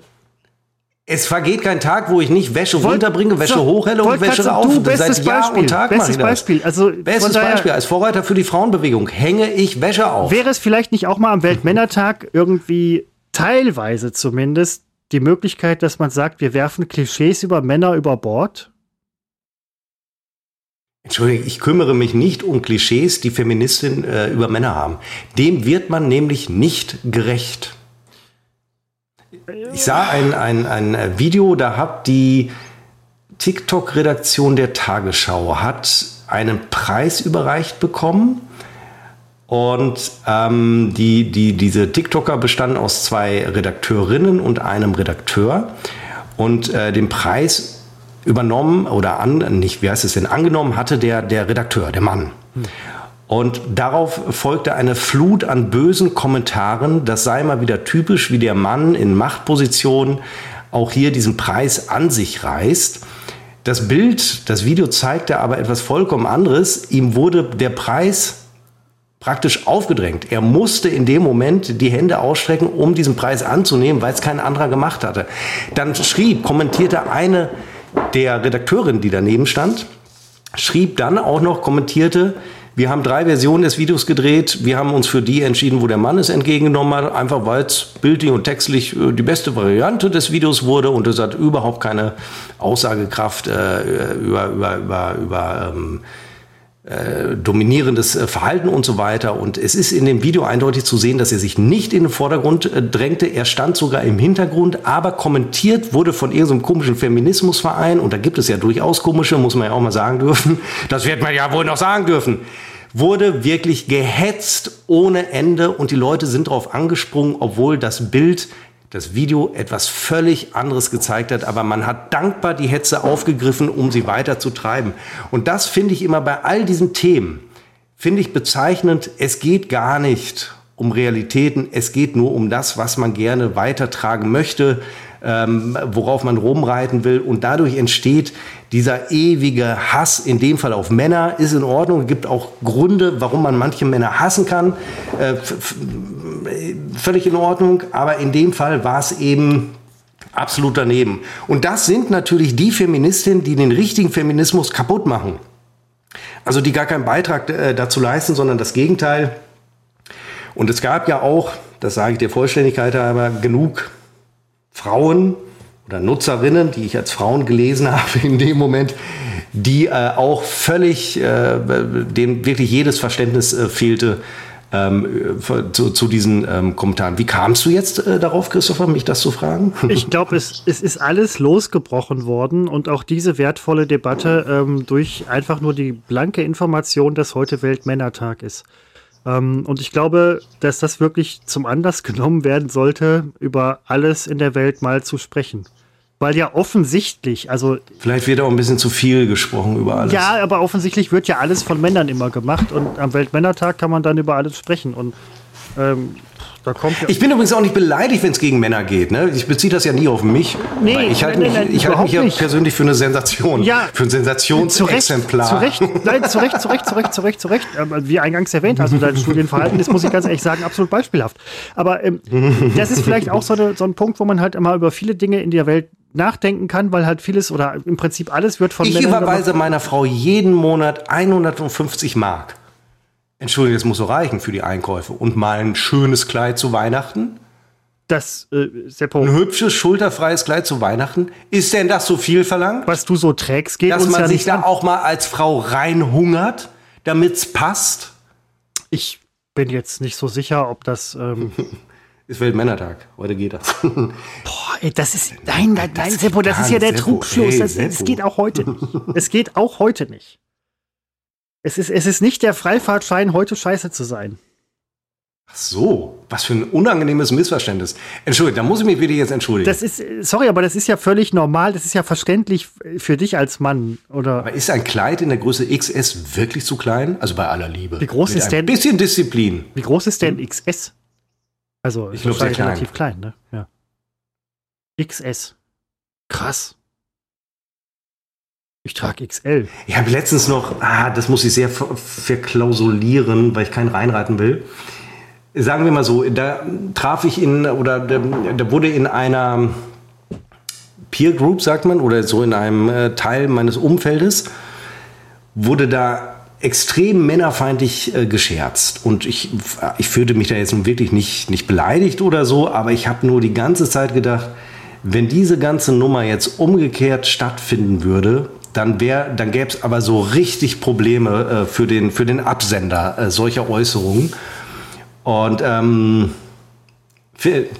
Es vergeht kein Tag, wo ich nicht Wäsche Wollt- runterbringe, Wäsche so, hochhelle und Wäsche auf. du, bestes Seit Jahr Beispiel, und Tag mache bestes ich das. Beispiel. Also, Bestes daher- Beispiel. Als Vorreiter für die Frauenbewegung hänge ich Wäsche auf. Wäre es vielleicht nicht auch mal am Weltmännertag irgendwie teilweise zumindest die Möglichkeit, dass man sagt, wir werfen Klischees über Männer über Bord? Entschuldigung, ich kümmere mich nicht um Klischees, die Feministinnen äh, über Männer haben. Dem wird man nämlich nicht gerecht. Ich sah ein, ein, ein äh, Video, da hat die TikTok-Redaktion der Tagesschau hat einen Preis überreicht bekommen. Und ähm, die, die, diese TikToker bestanden aus zwei Redakteurinnen und einem Redakteur. Und äh, den Preis übernommen oder an, nicht, wie heißt es denn, angenommen hatte der, der Redakteur, der Mann. Und darauf folgte eine Flut an bösen Kommentaren. Das sei mal wieder typisch, wie der Mann in Machtposition auch hier diesen Preis an sich reißt. Das Bild, das Video zeigte aber etwas vollkommen anderes. Ihm wurde der Preis praktisch aufgedrängt. Er musste in dem Moment die Hände ausstrecken, um diesen Preis anzunehmen, weil es kein anderer gemacht hatte. Dann schrieb, kommentierte eine der Redakteurinnen, die daneben stand, schrieb dann auch noch, kommentierte, wir haben drei Versionen des Videos gedreht. Wir haben uns für die entschieden, wo der Mann es entgegengenommen hat, einfach weil es bildlich und textlich äh, die beste Variante des Videos wurde und es hat überhaupt keine Aussagekraft äh, über, über, über, über ähm, äh, dominierendes äh, Verhalten und so weiter. Und es ist in dem Video eindeutig zu sehen, dass er sich nicht in den Vordergrund äh, drängte. Er stand sogar im Hintergrund, aber kommentiert wurde von irgendeinem komischen Feminismusverein. Und da gibt es ja durchaus komische, muss man ja auch mal sagen dürfen. Das wird man ja wohl noch sagen dürfen. Wurde wirklich gehetzt ohne Ende und die Leute sind darauf angesprungen, obwohl das Bild das Video etwas völlig anderes gezeigt hat, aber man hat dankbar die Hetze aufgegriffen, um sie weiter zu treiben. Und das finde ich immer bei all diesen Themen, finde ich bezeichnend, es geht gar nicht um Realitäten, es geht nur um das, was man gerne weitertragen möchte, ähm, worauf man rumreiten will. Und dadurch entsteht dieser ewige Hass, in dem Fall auf Männer, ist in Ordnung. Es gibt auch Gründe, warum man manche Männer hassen kann. Äh, völlig in Ordnung. Aber in dem Fall war es eben absolut daneben. Und das sind natürlich die Feministinnen, die den richtigen Feminismus kaputt machen. also die gar keinen Beitrag äh, dazu leisten, sondern das Gegenteil. Und es gab ja auch, das sage ich der Vollständigkeit halber, genug Frauen oder Nutzerinnen, die ich als Frauen gelesen habe in dem Moment, die äh, auch völlig, äh, dem wirklich jedes Verständnis äh, fehlte ähm, zu, zu, diesen ähm, Kommentaren. Wie kamst du jetzt äh, darauf, Christopher, mich das zu fragen? Ich glaube, es, es ist alles losgebrochen worden und auch diese wertvolle Debatte ähm, durch einfach nur die blanke Information, dass heute Weltmännertag ist. Ähm, und ich glaube, dass das wirklich zum Anlass genommen werden sollte, über alles in der Welt mal zu sprechen weil ja offensichtlich, also. Vielleicht wird auch ein bisschen zu viel gesprochen über alles. Ja, aber offensichtlich wird ja alles von Männern immer gemacht und am Weltmännertag kann man dann über alles sprechen. Und ähm, ja ich bin übrigens auch nicht beleidigt, wenn es gegen Männer geht. Ne? Ich beziehe das ja nie auf mich. Nee, ich halte mich, ich halt mich ja persönlich für eine Sensation. Ja, für ein Sensationsexemplar. Zu Recht, nein, zu Recht, zu Recht, zu Recht, zu Recht, zu Recht. Wie eingangs erwähnt, also dein Studienverhalten ist, muss ich ganz ehrlich sagen, absolut beispielhaft. Aber ähm, das ist vielleicht auch so, eine, so ein Punkt, wo man halt immer über viele Dinge in der Welt nachdenken kann, weil halt vieles oder im Prinzip alles wird von ich Männern. Ich überweise meiner Frau jeden Monat 150 Mark. Entschuldigung, das muss so reichen für die Einkäufe. Und mal ein schönes Kleid zu Weihnachten? Das, äh, Seppo. Ein hübsches, schulterfreies Kleid zu Weihnachten? Ist denn das so viel verlangt? Was du so trägst, geht Dass uns man ja sich da an. auch mal als Frau reinhungert, damit's passt? Ich bin jetzt nicht so sicher, ob das. Ähm ist Weltmännertag. Heute geht das. Boah, ey, das ist. Nein, nein, nein, Seppo, das ist ja der Trugschluss. Ey, das, das geht auch heute nicht. Es geht auch heute nicht. Es ist, es ist nicht der Freifahrtschein, heute scheiße zu sein. Ach so, was für ein unangenehmes Missverständnis. Entschuldigung, da muss ich mich wieder jetzt entschuldigen. Das ist, sorry, aber das ist ja völlig normal, das ist ja verständlich für dich als Mann, oder? Aber ist ein Kleid in der Größe XS wirklich zu klein? Also bei aller Liebe. Wie groß Mit ist denn? Ein bisschen Disziplin. Wie groß ist denn XS? Also, ich glaube, relativ klein, ne? Ja. XS. Krass. Ich trage XL. Ich habe letztens noch, ah, das muss ich sehr verklausulieren, weil ich keinen reinreiten will. Sagen wir mal so, da traf ich in, oder da, da wurde in einer Peer Group, sagt man, oder so in einem äh, Teil meines Umfeldes, wurde da extrem männerfeindlich äh, gescherzt. Und ich, ich fühlte mich da jetzt nun wirklich nicht, nicht beleidigt oder so, aber ich habe nur die ganze Zeit gedacht, wenn diese ganze Nummer jetzt umgekehrt stattfinden würde, dann, wär, dann gäbe es aber so richtig Probleme äh, für, den, für den Absender äh, solcher Äußerungen. Und ähm,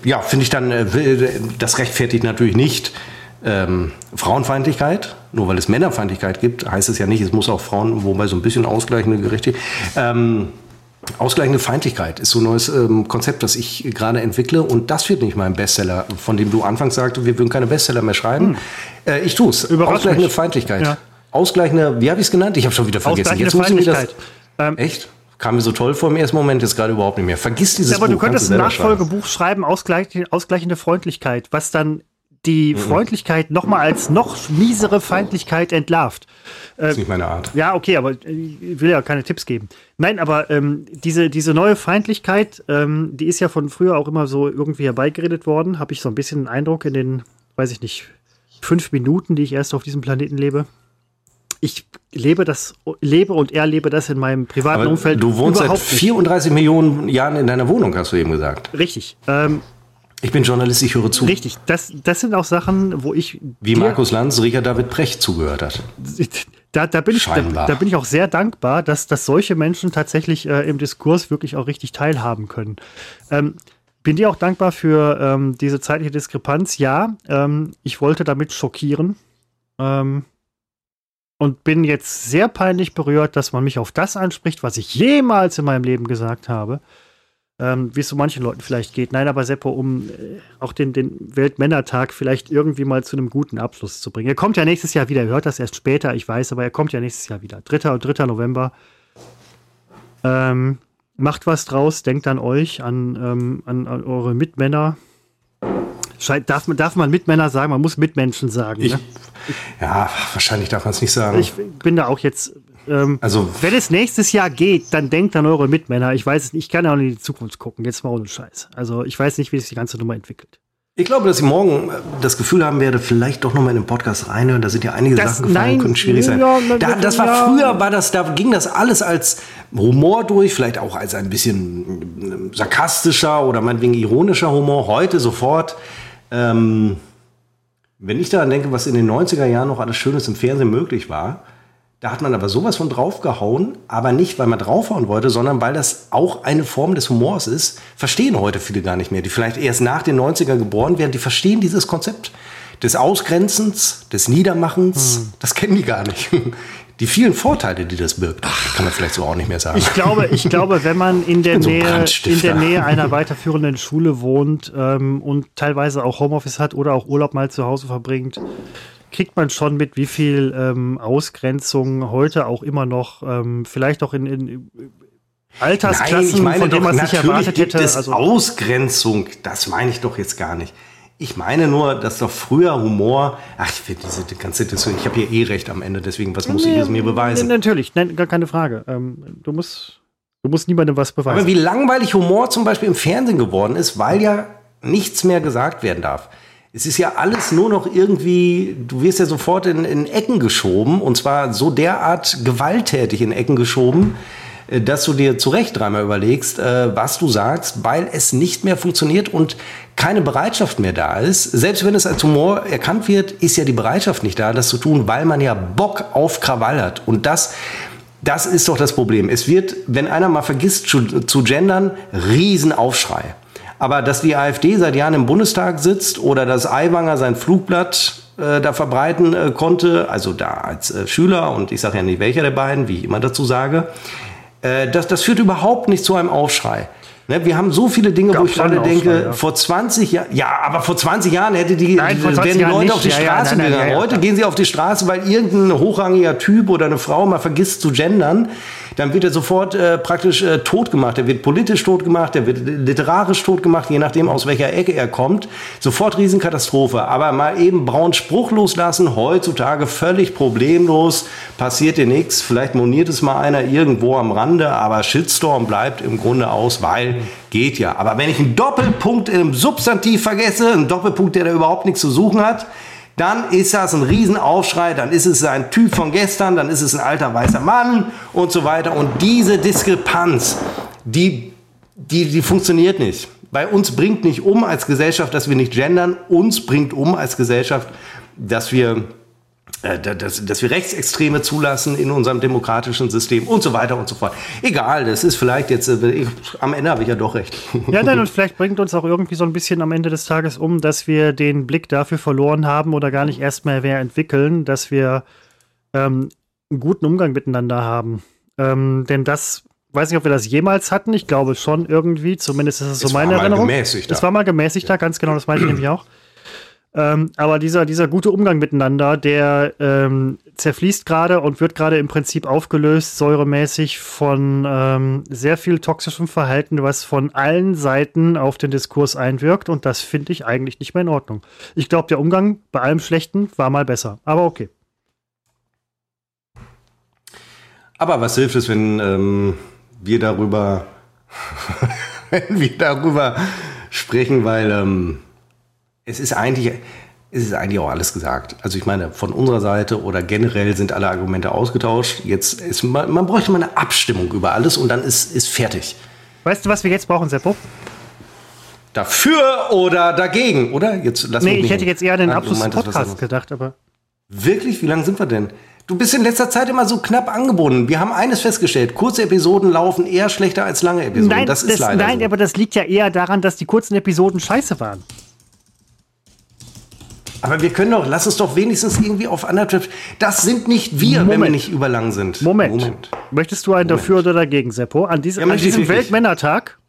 ja, finde ich dann, äh, das rechtfertigt natürlich nicht ähm, Frauenfeindlichkeit. Nur weil es Männerfeindlichkeit gibt, heißt es ja nicht, es muss auch Frauen, wobei so ein bisschen ausgleichende Gerichte. Ähm, Ausgleichende Feindlichkeit ist so ein neues ähm, Konzept, das ich gerade entwickle. Und das wird nicht mein Bestseller, von dem du anfangs sagte, wir würden keine Bestseller mehr schreiben. Hm. Äh, ich tue es. Ausgleichende mich. Feindlichkeit. Ja. Ausgleichende, wie habe ich es genannt? Ich habe schon wieder vergessen. Jetzt muss ich das, ähm, Echt? Kam mir so toll vor im ersten Moment, jetzt gerade überhaupt nicht mehr. Vergiss dieses ja, aber Buch. Aber du könntest ein Nachfolgebuch schreiben, schreiben ausgleichende Freundlichkeit, was dann die mhm. Freundlichkeit noch mal als noch miesere Feindlichkeit entlarvt. Das ist nicht meine Art. Ja, okay, aber ich will ja keine Tipps geben. Nein, aber ähm, diese, diese neue Feindlichkeit, ähm, die ist ja von früher auch immer so irgendwie herbeigeredet worden. Habe ich so ein bisschen einen Eindruck in den, weiß ich nicht, fünf Minuten, die ich erst auf diesem Planeten lebe. Ich lebe das, lebe und erlebe das in meinem privaten aber Umfeld. Du wohnst seit 34 nicht. Millionen Jahren in deiner Wohnung, hast du eben gesagt. Richtig. Ähm, ich bin Journalist, ich höre zu. Richtig, das, das sind auch Sachen, wo ich. Wie Markus Lanz Richard David Precht zugehört hat. Da, da, bin ich, da, da, bin ich auch sehr dankbar, dass, dass solche Menschen tatsächlich äh, im Diskurs wirklich auch richtig teilhaben können. Ähm, bin dir auch dankbar für ähm, diese zeitliche Diskrepanz. Ja, ähm, ich wollte damit schockieren. Ähm, und bin jetzt sehr peinlich berührt, dass man mich auf das anspricht, was ich jemals in meinem Leben gesagt habe ähm, wie es so manchen Leuten vielleicht geht. Nein, aber Seppo, um äh, auch den, den Weltmännertag vielleicht irgendwie mal zu einem guten Abschluss zu bringen. Er kommt ja nächstes Jahr wieder, er hört das erst später, ich weiß, aber er kommt ja nächstes Jahr wieder. 3. und 3. November. Ähm, macht was draus, denkt an euch, an, ähm, an, an eure Mitmänner. Darf man, darf man Mitmänner sagen? Man muss Mitmenschen sagen. Ich, ne? ja, wahrscheinlich darf man es nicht sagen. Ich bin da auch jetzt ähm, also, wenn es nächstes Jahr geht, dann denkt an eure Mitmänner. Ich weiß es nicht, ich kann ja auch in die Zukunft gucken, jetzt mal ohne Scheiß. Also ich weiß nicht, wie sich die ganze Nummer entwickelt. Ich glaube, dass ich morgen äh, das Gefühl haben werde, vielleicht doch noch mal in den Podcast reinhören. Da sind ja einige das, Sachen gefallen, nein, können schwierig sein. Ja, da, das war ja. früher, war das, da ging das alles als Humor durch, vielleicht auch als ein bisschen äh, sarkastischer oder meinetwegen ironischer Humor. Heute sofort. Ähm, wenn ich daran denke, was in den 90er Jahren noch alles Schönes im Fernsehen möglich war, da hat man aber sowas von draufgehauen, aber nicht, weil man draufhauen wollte, sondern weil das auch eine Form des Humors ist. Verstehen heute viele gar nicht mehr, die vielleicht erst nach den 90er geboren werden, die verstehen dieses Konzept des Ausgrenzens, des Niedermachens, hm. das kennen die gar nicht. Die vielen Vorteile, die das birgt, kann man vielleicht so auch nicht mehr sagen. Ich glaube, ich glaube wenn man in der, so Nähe, in der Nähe einer weiterführenden Schule wohnt ähm, und teilweise auch Homeoffice hat oder auch Urlaub mal zu Hause verbringt, kriegt man schon mit, wie viel ähm, Ausgrenzung heute auch immer noch, ähm, vielleicht auch in, in Altersklassen, Nein, ich meine von denen man sich erwartet hätte. Also Ausgrenzung, das meine ich doch jetzt gar nicht. Ich meine nur, dass doch früher Humor, ach, ich finde diese ganze Diskussion, ich habe hier eh recht am Ende, deswegen, was muss nee, ich es mir beweisen? Nee, natürlich, nein, gar keine Frage. Ähm, du musst, du musst niemandem was beweisen. Aber wie langweilig Humor zum Beispiel im Fernsehen geworden ist, weil ja nichts mehr gesagt werden darf es ist ja alles nur noch irgendwie, du wirst ja sofort in, in Ecken geschoben und zwar so derart gewalttätig in Ecken geschoben, äh, dass du dir zu Recht dreimal überlegst, äh, was du sagst, weil es nicht mehr funktioniert und keine Bereitschaft mehr da ist. Selbst wenn es als Humor erkannt wird, ist ja die Bereitschaft nicht da, das zu tun, weil man ja Bock auf Krawall hat. Und das, das ist doch das Problem. Es wird, wenn einer mal vergisst zu, zu gendern, Riesenaufschrei. Aber dass die AfD seit Jahren im Bundestag sitzt oder dass Aiwanger sein Flugblatt äh, da verbreiten äh, konnte, also da als äh, Schüler und ich sage ja nicht welcher der beiden, wie ich immer dazu sage, äh, das, das führt überhaupt nicht zu einem Aufschrei. Ne, wir haben so viele Dinge, Gab wo ich gerade denke, ja. vor 20 Jahren, ja, aber vor 20 Jahren hätte die, Nein, wären die Leute nicht. auf die ja, Straße ja, nein, gegangen. Heute gehen sie auf die Straße, weil irgendein hochrangiger Typ oder eine Frau mal vergisst zu gendern dann wird er sofort äh, praktisch äh, tot gemacht. Er wird politisch tot gemacht, er wird literarisch tot gemacht, je nachdem aus welcher Ecke er kommt. Sofort Riesenkatastrophe. Aber mal eben braunen Spruch loslassen, heutzutage völlig problemlos, passiert dir nichts. Vielleicht moniert es mal einer irgendwo am Rande, aber Shitstorm bleibt im Grunde aus, weil geht ja. Aber wenn ich einen Doppelpunkt im Substantiv vergesse, einen Doppelpunkt, der da überhaupt nichts zu suchen hat, dann ist das ein Riesenaufschrei, dann ist es ein Typ von gestern, dann ist es ein alter weißer Mann und so weiter. Und diese Diskrepanz, die, die, die funktioniert nicht. Bei uns bringt nicht um als Gesellschaft, dass wir nicht gendern, uns bringt um als Gesellschaft, dass wir dass, dass wir Rechtsextreme zulassen in unserem demokratischen System und so weiter und so fort. Egal, das ist vielleicht jetzt, äh, ich, am Ende habe ich ja doch recht. Ja, nein, und vielleicht bringt uns auch irgendwie so ein bisschen am Ende des Tages um, dass wir den Blick dafür verloren haben oder gar nicht erstmal mehr entwickeln, dass wir ähm, einen guten Umgang miteinander haben. Ähm, denn das, weiß nicht, ob wir das jemals hatten, ich glaube schon irgendwie, zumindest ist es so es meine Erinnerung. Es war mal gemäßigter, ganz genau, das meine ich nämlich auch. Ähm, aber dieser, dieser gute Umgang miteinander, der ähm, zerfließt gerade und wird gerade im Prinzip aufgelöst, säuremäßig von ähm, sehr viel toxischem Verhalten, was von allen Seiten auf den Diskurs einwirkt. Und das finde ich eigentlich nicht mehr in Ordnung. Ich glaube, der Umgang bei allem Schlechten war mal besser. Aber okay. Aber was hilft es, wenn ähm, wir darüber, wenn wir darüber sprechen, weil ähm, es ist eigentlich, es ist eigentlich auch alles gesagt. Also ich meine, von unserer Seite oder generell sind alle Argumente ausgetauscht. Jetzt ist man, man bräuchte mal eine Abstimmung über alles und dann ist, ist fertig. Weißt du, was wir jetzt brauchen, Seppo? Dafür oder dagegen, oder? Jetzt lass Nee, ich hätte jetzt eher den ah, Abschluss des Podcasts gedacht, aber. Wirklich? Wie lange sind wir denn? Du bist in letzter Zeit immer so knapp angebunden. Wir haben eines festgestellt: kurze Episoden laufen eher schlechter als lange Episoden. Nein, das ist das, leider Nein, so. aber das liegt ja eher daran, dass die kurzen Episoden scheiße waren. Aber wir können doch, lass uns doch wenigstens irgendwie auf anderthalb. Das sind nicht wir, Moment. wenn wir nicht überlang sind. Moment. Moment. Möchtest du einen Moment. dafür oder dagegen, Seppo? An, diese, ja, an diesem Weltmännertag?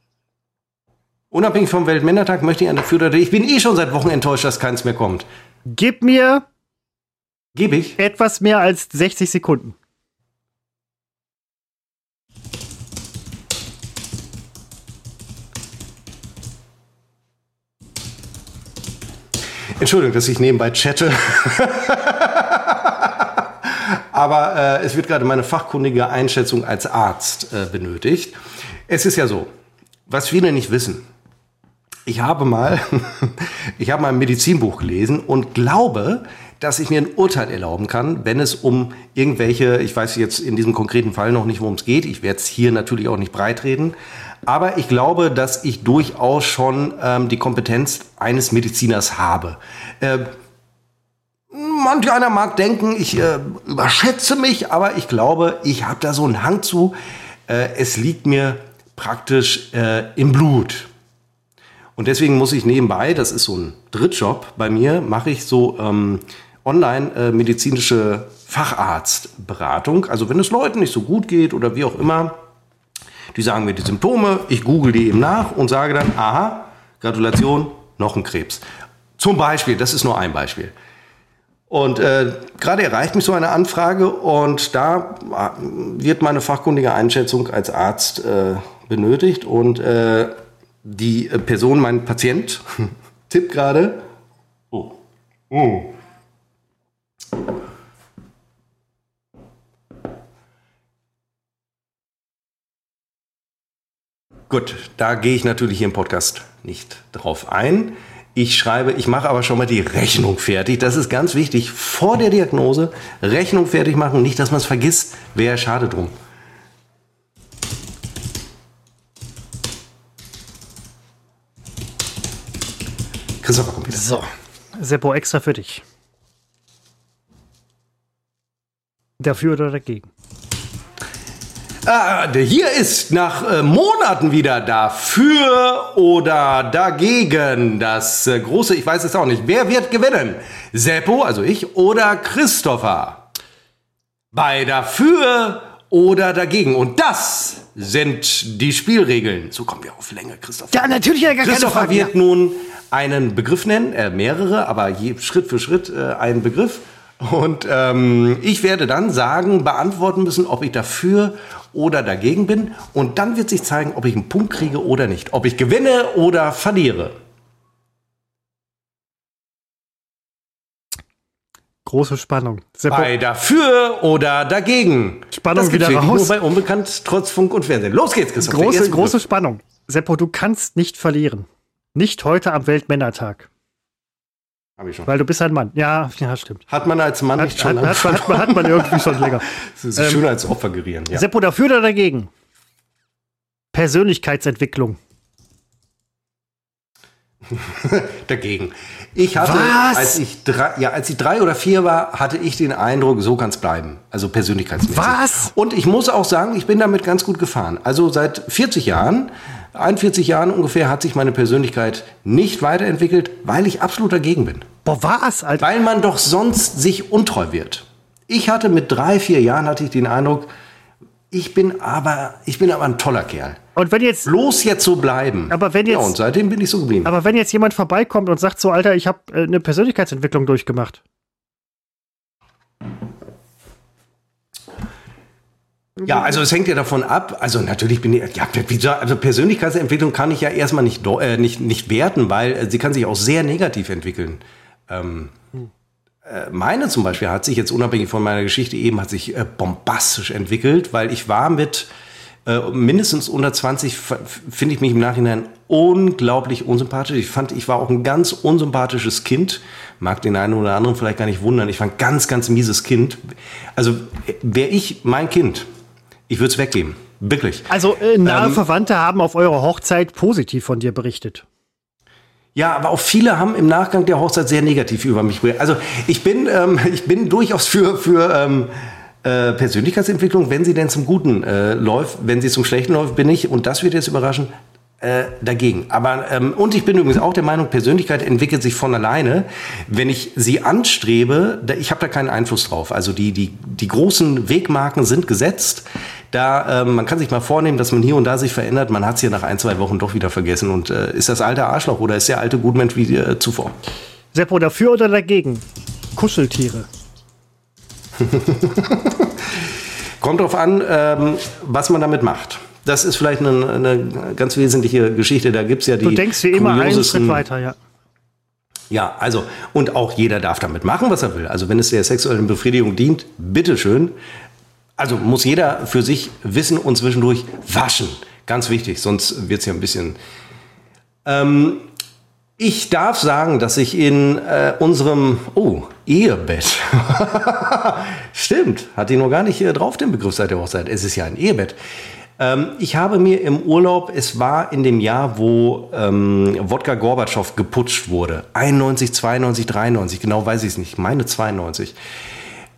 Unabhängig vom Weltmännertag möchte ich einen dafür oder dagegen. Ich bin eh schon seit Wochen enttäuscht, dass keins mehr kommt. Gib mir. Gib ich? Etwas mehr als 60 Sekunden. Entschuldigung, dass ich nebenbei chatte. Aber äh, es wird gerade meine fachkundige Einschätzung als Arzt äh, benötigt. Es ist ja so, was viele nicht wissen. ich habe mal, ich habe mal ein Medizinbuch gelesen und glaube, dass ich mir ein Urteil erlauben kann, wenn es um irgendwelche, ich weiß jetzt in diesem konkreten Fall noch nicht, worum es geht. Ich werde es hier natürlich auch nicht breitreden. Aber ich glaube, dass ich durchaus schon ähm, die Kompetenz eines Mediziners habe. Äh, manch einer mag denken, ich äh, überschätze mich, aber ich glaube, ich habe da so einen Hang zu. Äh, es liegt mir praktisch äh, im Blut. Und deswegen muss ich nebenbei, das ist so ein Drittjob bei mir, mache ich so ähm, online äh, medizinische Facharztberatung. Also wenn es Leuten nicht so gut geht oder wie auch immer, die sagen mir die Symptome, ich google die eben nach und sage dann, aha, Gratulation, noch ein Krebs. Zum Beispiel, das ist nur ein Beispiel. Und äh, gerade erreicht mich so eine Anfrage und da äh, wird meine fachkundige Einschätzung als Arzt äh, benötigt und äh, die Person, mein Patient, tippt gerade. Oh. Oh. Gut, da gehe ich natürlich hier im Podcast nicht drauf ein. Ich schreibe, ich mache aber schon mal die Rechnung fertig. Das ist ganz wichtig. Vor der Diagnose Rechnung fertig machen. Nicht, dass man es vergisst. Wäre schade drum. Christopher kommt wieder. So, Seppo extra für dich. Dafür oder dagegen? Der hier ist nach äh, Monaten wieder dafür oder dagegen. Das äh, große, ich weiß es auch nicht. Wer wird gewinnen? Seppo, also ich, oder Christopher? Bei dafür oder dagegen. Und das sind die Spielregeln. So kommen wir auf Länge, Christopher. Ja, natürlich, ja, gar Christopher keine Frage, wird nun einen Begriff nennen, äh, mehrere, aber je, Schritt für Schritt äh, einen Begriff. Und ähm, ich werde dann sagen, beantworten müssen, ob ich dafür oder dagegen bin. Und dann wird sich zeigen, ob ich einen Punkt kriege oder nicht. Ob ich gewinne oder verliere. Große Spannung. Seppo. Bei dafür oder dagegen. Spannung das wieder raus. Nur bei Unbekannt, trotz Funk und Fernsehen. Los geht's, Christoph. Große, große Spannung. Seppo, du kannst nicht verlieren. Nicht heute am Weltmännertag. Hab ich schon. Weil du bist ein Mann. Ja, ja, stimmt. Hat man als Mann hat, nicht schon hat, hat, hat, man, hat man irgendwie schon länger. Das ist ähm, schön als Opfer gerieren. Ja. Seppo, dafür oder dagegen? Persönlichkeitsentwicklung. dagegen. Ich hatte, Was? als ich drei, ja, als ich drei oder vier war, hatte ich den Eindruck, so kann es bleiben. Also persönlichkeitsmäßig. Was? Und ich muss auch sagen, ich bin damit ganz gut gefahren. Also seit 40 Jahren 41 Jahren ungefähr hat sich meine Persönlichkeit nicht weiterentwickelt, weil ich absolut dagegen bin. Boah, was, Alter? Weil man doch sonst sich untreu wird. Ich hatte mit drei, vier Jahren hatte ich den Eindruck, ich bin aber, ich bin aber ein toller Kerl. Und wenn jetzt bloß jetzt so bleiben. Aber wenn jetzt ja, und seitdem bin ich so geblieben. Aber wenn jetzt jemand vorbeikommt und sagt so, Alter, ich habe äh, eine Persönlichkeitsentwicklung durchgemacht. Ja, also es hängt ja davon ab. Also natürlich bin ich, ja, also Persönlichkeitsentwicklung kann ich ja erstmal nicht, äh, nicht, nicht werten, weil äh, sie kann sich auch sehr negativ entwickeln. Ähm, äh, meine zum Beispiel hat sich jetzt unabhängig von meiner Geschichte eben hat sich äh, bombastisch entwickelt, weil ich war mit äh, mindestens unter 20 finde ich mich im Nachhinein unglaublich unsympathisch. Ich fand, ich war auch ein ganz unsympathisches Kind. Mag den einen oder anderen vielleicht gar nicht wundern. Ich war ein ganz, ganz mieses Kind. Also wäre ich mein Kind, ich würde es weggeben. Wirklich. Also äh, nahe ähm, Verwandte haben auf eurer Hochzeit positiv von dir berichtet. Ja, aber auch viele haben im Nachgang der Hochzeit sehr negativ über mich berichtet. Also ich bin, ähm, ich bin durchaus für, für ähm, äh, Persönlichkeitsentwicklung, wenn sie denn zum Guten äh, läuft. Wenn sie zum Schlechten läuft, bin ich, und das wird jetzt überraschen, äh, dagegen. Aber ähm, und ich bin übrigens auch der Meinung, Persönlichkeit entwickelt sich von alleine, wenn ich sie anstrebe. Da, ich habe da keinen Einfluss drauf. Also die die die großen Wegmarken sind gesetzt. Da ähm, man kann sich mal vornehmen, dass man hier und da sich verändert. Man hat es hier nach ein zwei Wochen doch wieder vergessen und äh, ist das alte Arschloch oder ist der alte Gutmensch wie äh, zuvor? Seppo dafür oder dagegen? Kuscheltiere. Kommt drauf an, ähm, was man damit macht. Das ist vielleicht eine, eine ganz wesentliche Geschichte. Da gibt es ja die. Du denkst wie immer einen Schritt weiter, ja. Ja, also, und auch jeder darf damit machen, was er will. Also, wenn es der sexuellen Befriedigung dient, bitteschön. Also muss jeder für sich wissen und zwischendurch waschen. Ganz wichtig, sonst wird es ja ein bisschen. Ähm, Ich darf sagen, dass ich in äh, unserem oh, Ehebett. Stimmt, hatte ich noch gar nicht äh, drauf, den Begriff seit der Hochzeit. Es ist ja ein Ehebett. Ähm, ich habe mir im Urlaub, es war in dem Jahr, wo ähm, Wodka Gorbatschow geputscht wurde. 91, 92, 93, genau weiß ich es nicht. Meine 92.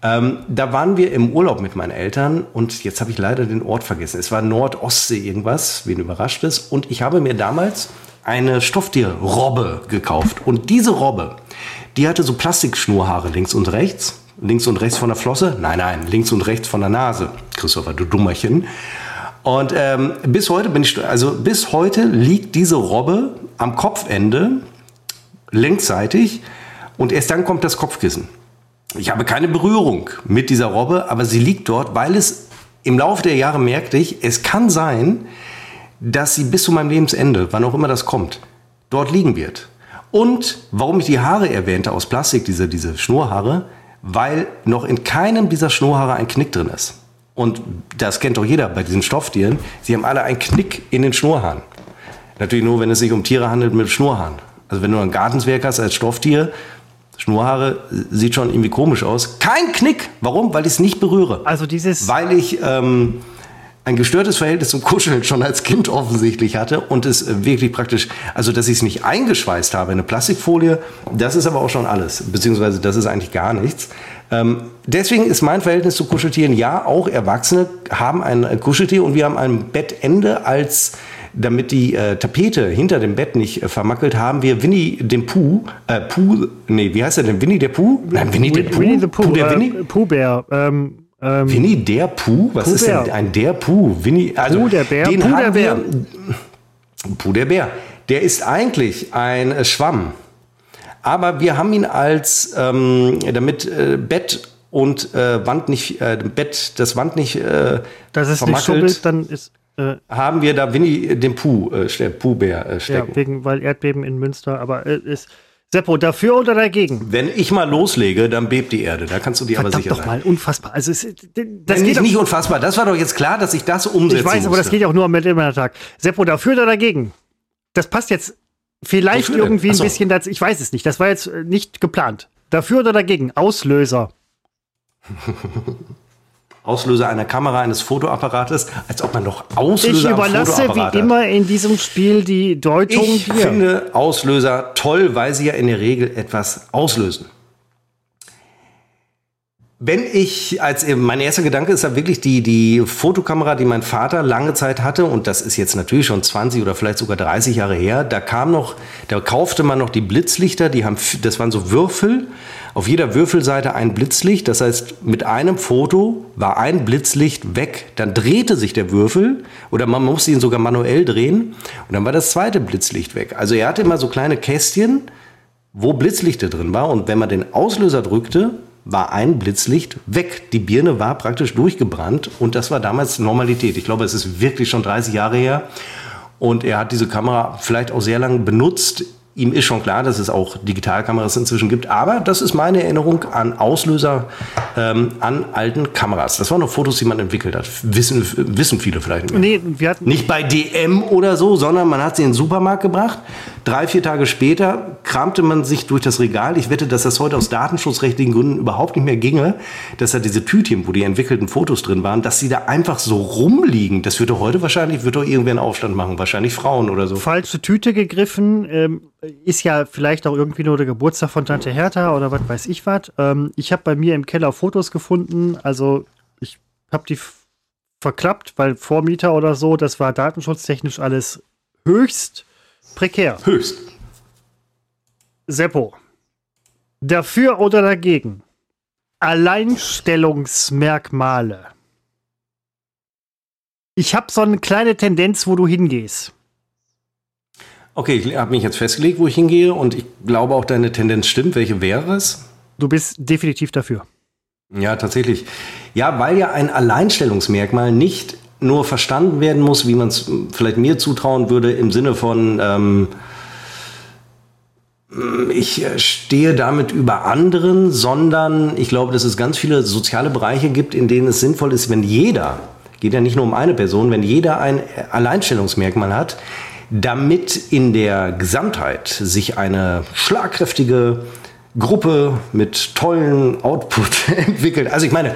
Ähm, da waren wir im Urlaub mit meinen Eltern und jetzt habe ich leider den Ort vergessen. Es war Nordostsee irgendwas, wen überrascht es. Und ich habe mir damals eine Stofftierrobbe gekauft. Und diese Robbe, die hatte so Plastikschnurhaare links und rechts. Links und rechts von der Flosse? Nein, nein, links und rechts von der Nase. Christopher, du Dummerchen. Und ähm, bis heute bin ich, also bis heute liegt diese Robbe am Kopfende, längsseitig, und erst dann kommt das Kopfkissen. Ich habe keine Berührung mit dieser Robbe, aber sie liegt dort, weil es im Laufe der Jahre merkte ich, es kann sein, dass sie bis zu meinem Lebensende, wann auch immer das kommt, dort liegen wird. Und warum ich die Haare erwähnte aus Plastik, diese, diese Schnurhaare, weil noch in keinem dieser Schnurhaare ein Knick drin ist. Und das kennt doch jeder bei diesen Stofftieren. Sie haben alle einen Knick in den Schnurhaaren. Natürlich nur, wenn es sich um Tiere handelt mit Schnurhaaren. Also wenn du ein Gartenzwerg hast als Stofftier, Schnurhaare sieht schon irgendwie komisch aus. Kein Knick. Warum? Weil ich es nicht berühre. Also dieses. Weil ich ähm, ein gestörtes Verhältnis zum Kuscheln schon als Kind offensichtlich hatte und es äh, wirklich praktisch, also dass ich es nicht eingeschweißt habe in eine Plastikfolie, das ist aber auch schon alles, beziehungsweise das ist eigentlich gar nichts. Ähm, deswegen ist mein Verhältnis zu Kuscheltieren, ja, auch Erwachsene haben ein Kuscheltier und wir haben ein Bettende als damit die äh, Tapete hinter dem Bett nicht äh, vermackelt, haben wir Winnie den Pooh, äh, Pooh, nee, wie heißt er denn? Winnie der Pooh? Nein, Winnie der Pooh. Winnie the Pooh, Pooh der äh, Winnie? Bär. Ähm, ähm, Winnie der Puh? Was Puh ist denn ein der Puh? Winnie, also Puh der Bär. Den Puh der Bär. Puh der Bär. Der ist eigentlich ein Schwamm. Aber wir haben ihn als, ähm, damit äh, Bett und äh, Wand nicht, äh, Bett, das Wand nicht äh, Das ist nicht schubbelt, dann ist äh, haben wir da Winnie den Puh, äh, Puh-Bär äh, stecken. Ja, wegen, weil Erdbeben in Münster, aber äh, ist Seppo, dafür oder dagegen? Wenn ich mal loslege, dann bebt die Erde. Da kannst du dir aber sicher doch sein. mal, unfassbar. Also es, das geht nicht unfassbar. Das war doch jetzt klar, dass ich das umsetze. Ich weiß, musste. aber das geht auch nur am Tag. Seppo, dafür oder dagegen? Das passt jetzt vielleicht Wofür irgendwie ein bisschen dazu. Ich weiß es nicht. Das war jetzt äh, nicht geplant. Dafür oder dagegen? Auslöser. Auslöser einer Kamera, eines Fotoapparates, als ob man noch Auslöser Ich überlasse wie immer in diesem Spiel die Deutung ich. Ich finde Auslöser toll, weil sie ja in der Regel etwas auslösen. Wenn ich, als mein erster Gedanke ist da wirklich die, die Fotokamera, die mein Vater lange Zeit hatte, und das ist jetzt natürlich schon 20 oder vielleicht sogar 30 Jahre her, da kam noch, da kaufte man noch die Blitzlichter, die haben, das waren so Würfel, auf jeder Würfelseite ein Blitzlicht, das heißt, mit einem Foto war ein Blitzlicht weg, dann drehte sich der Würfel, oder man musste ihn sogar manuell drehen, und dann war das zweite Blitzlicht weg. Also er hatte immer so kleine Kästchen, wo Blitzlichter drin war, und wenn man den Auslöser drückte, war ein Blitzlicht weg. Die Birne war praktisch durchgebrannt und das war damals Normalität. Ich glaube, es ist wirklich schon 30 Jahre her. Und er hat diese Kamera vielleicht auch sehr lange benutzt Ihm ist schon klar, dass es auch Digitalkameras inzwischen gibt, aber das ist meine Erinnerung an Auslöser ähm, an alten Kameras. Das waren noch Fotos, die man entwickelt hat. Wissen, wissen viele vielleicht nicht. Nee, wir hatten nicht bei DM oder so, sondern man hat sie in den Supermarkt gebracht. Drei, vier Tage später kramte man sich durch das Regal. Ich wette, dass das heute aus datenschutzrechtlichen Gründen überhaupt nicht mehr ginge, dass da diese Tütchen, wo die entwickelten Fotos drin waren, dass sie da einfach so rumliegen. Das würde heute wahrscheinlich, wird doch irgendwer einen Aufstand machen, wahrscheinlich Frauen oder so. Falsche Tüte gegriffen. Ähm ist ja vielleicht auch irgendwie nur der Geburtstag von Tante Hertha oder was weiß ich was. Ähm, ich habe bei mir im Keller Fotos gefunden. Also ich habe die verklappt, weil Vormieter oder so, das war datenschutztechnisch alles höchst prekär. Höchst. Seppo. Dafür oder dagegen? Alleinstellungsmerkmale. Ich habe so eine kleine Tendenz, wo du hingehst. Okay, ich habe mich jetzt festgelegt, wo ich hingehe und ich glaube auch, deine Tendenz stimmt. Welche wäre es? Du bist definitiv dafür. Ja, tatsächlich. Ja, weil ja ein Alleinstellungsmerkmal nicht nur verstanden werden muss, wie man es vielleicht mir zutrauen würde, im Sinne von, ähm, ich stehe damit über anderen, sondern ich glaube, dass es ganz viele soziale Bereiche gibt, in denen es sinnvoll ist, wenn jeder, geht ja nicht nur um eine Person, wenn jeder ein Alleinstellungsmerkmal hat, damit in der Gesamtheit sich eine schlagkräftige Gruppe mit tollen Output entwickelt. Also ich meine,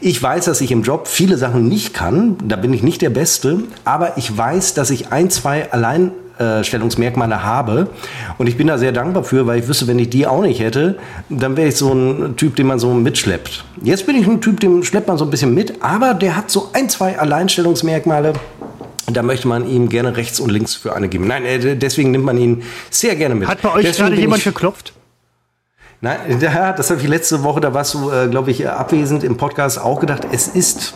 ich weiß, dass ich im Job viele Sachen nicht kann, da bin ich nicht der Beste, aber ich weiß, dass ich ein, zwei Alleinstellungsmerkmale habe. Und ich bin da sehr dankbar für, weil ich wüsste, wenn ich die auch nicht hätte, dann wäre ich so ein Typ, den man so mitschleppt. Jetzt bin ich ein Typ, den schleppt man so ein bisschen mit, aber der hat so ein, zwei Alleinstellungsmerkmale, da möchte man ihm gerne rechts und links für eine geben. Nein, äh, deswegen nimmt man ihn sehr gerne mit. Hat bei euch deswegen gerade jemand geklopft? Nein, ja, das habe ich letzte Woche, da warst du, äh, glaube ich, abwesend im Podcast auch gedacht. Es ist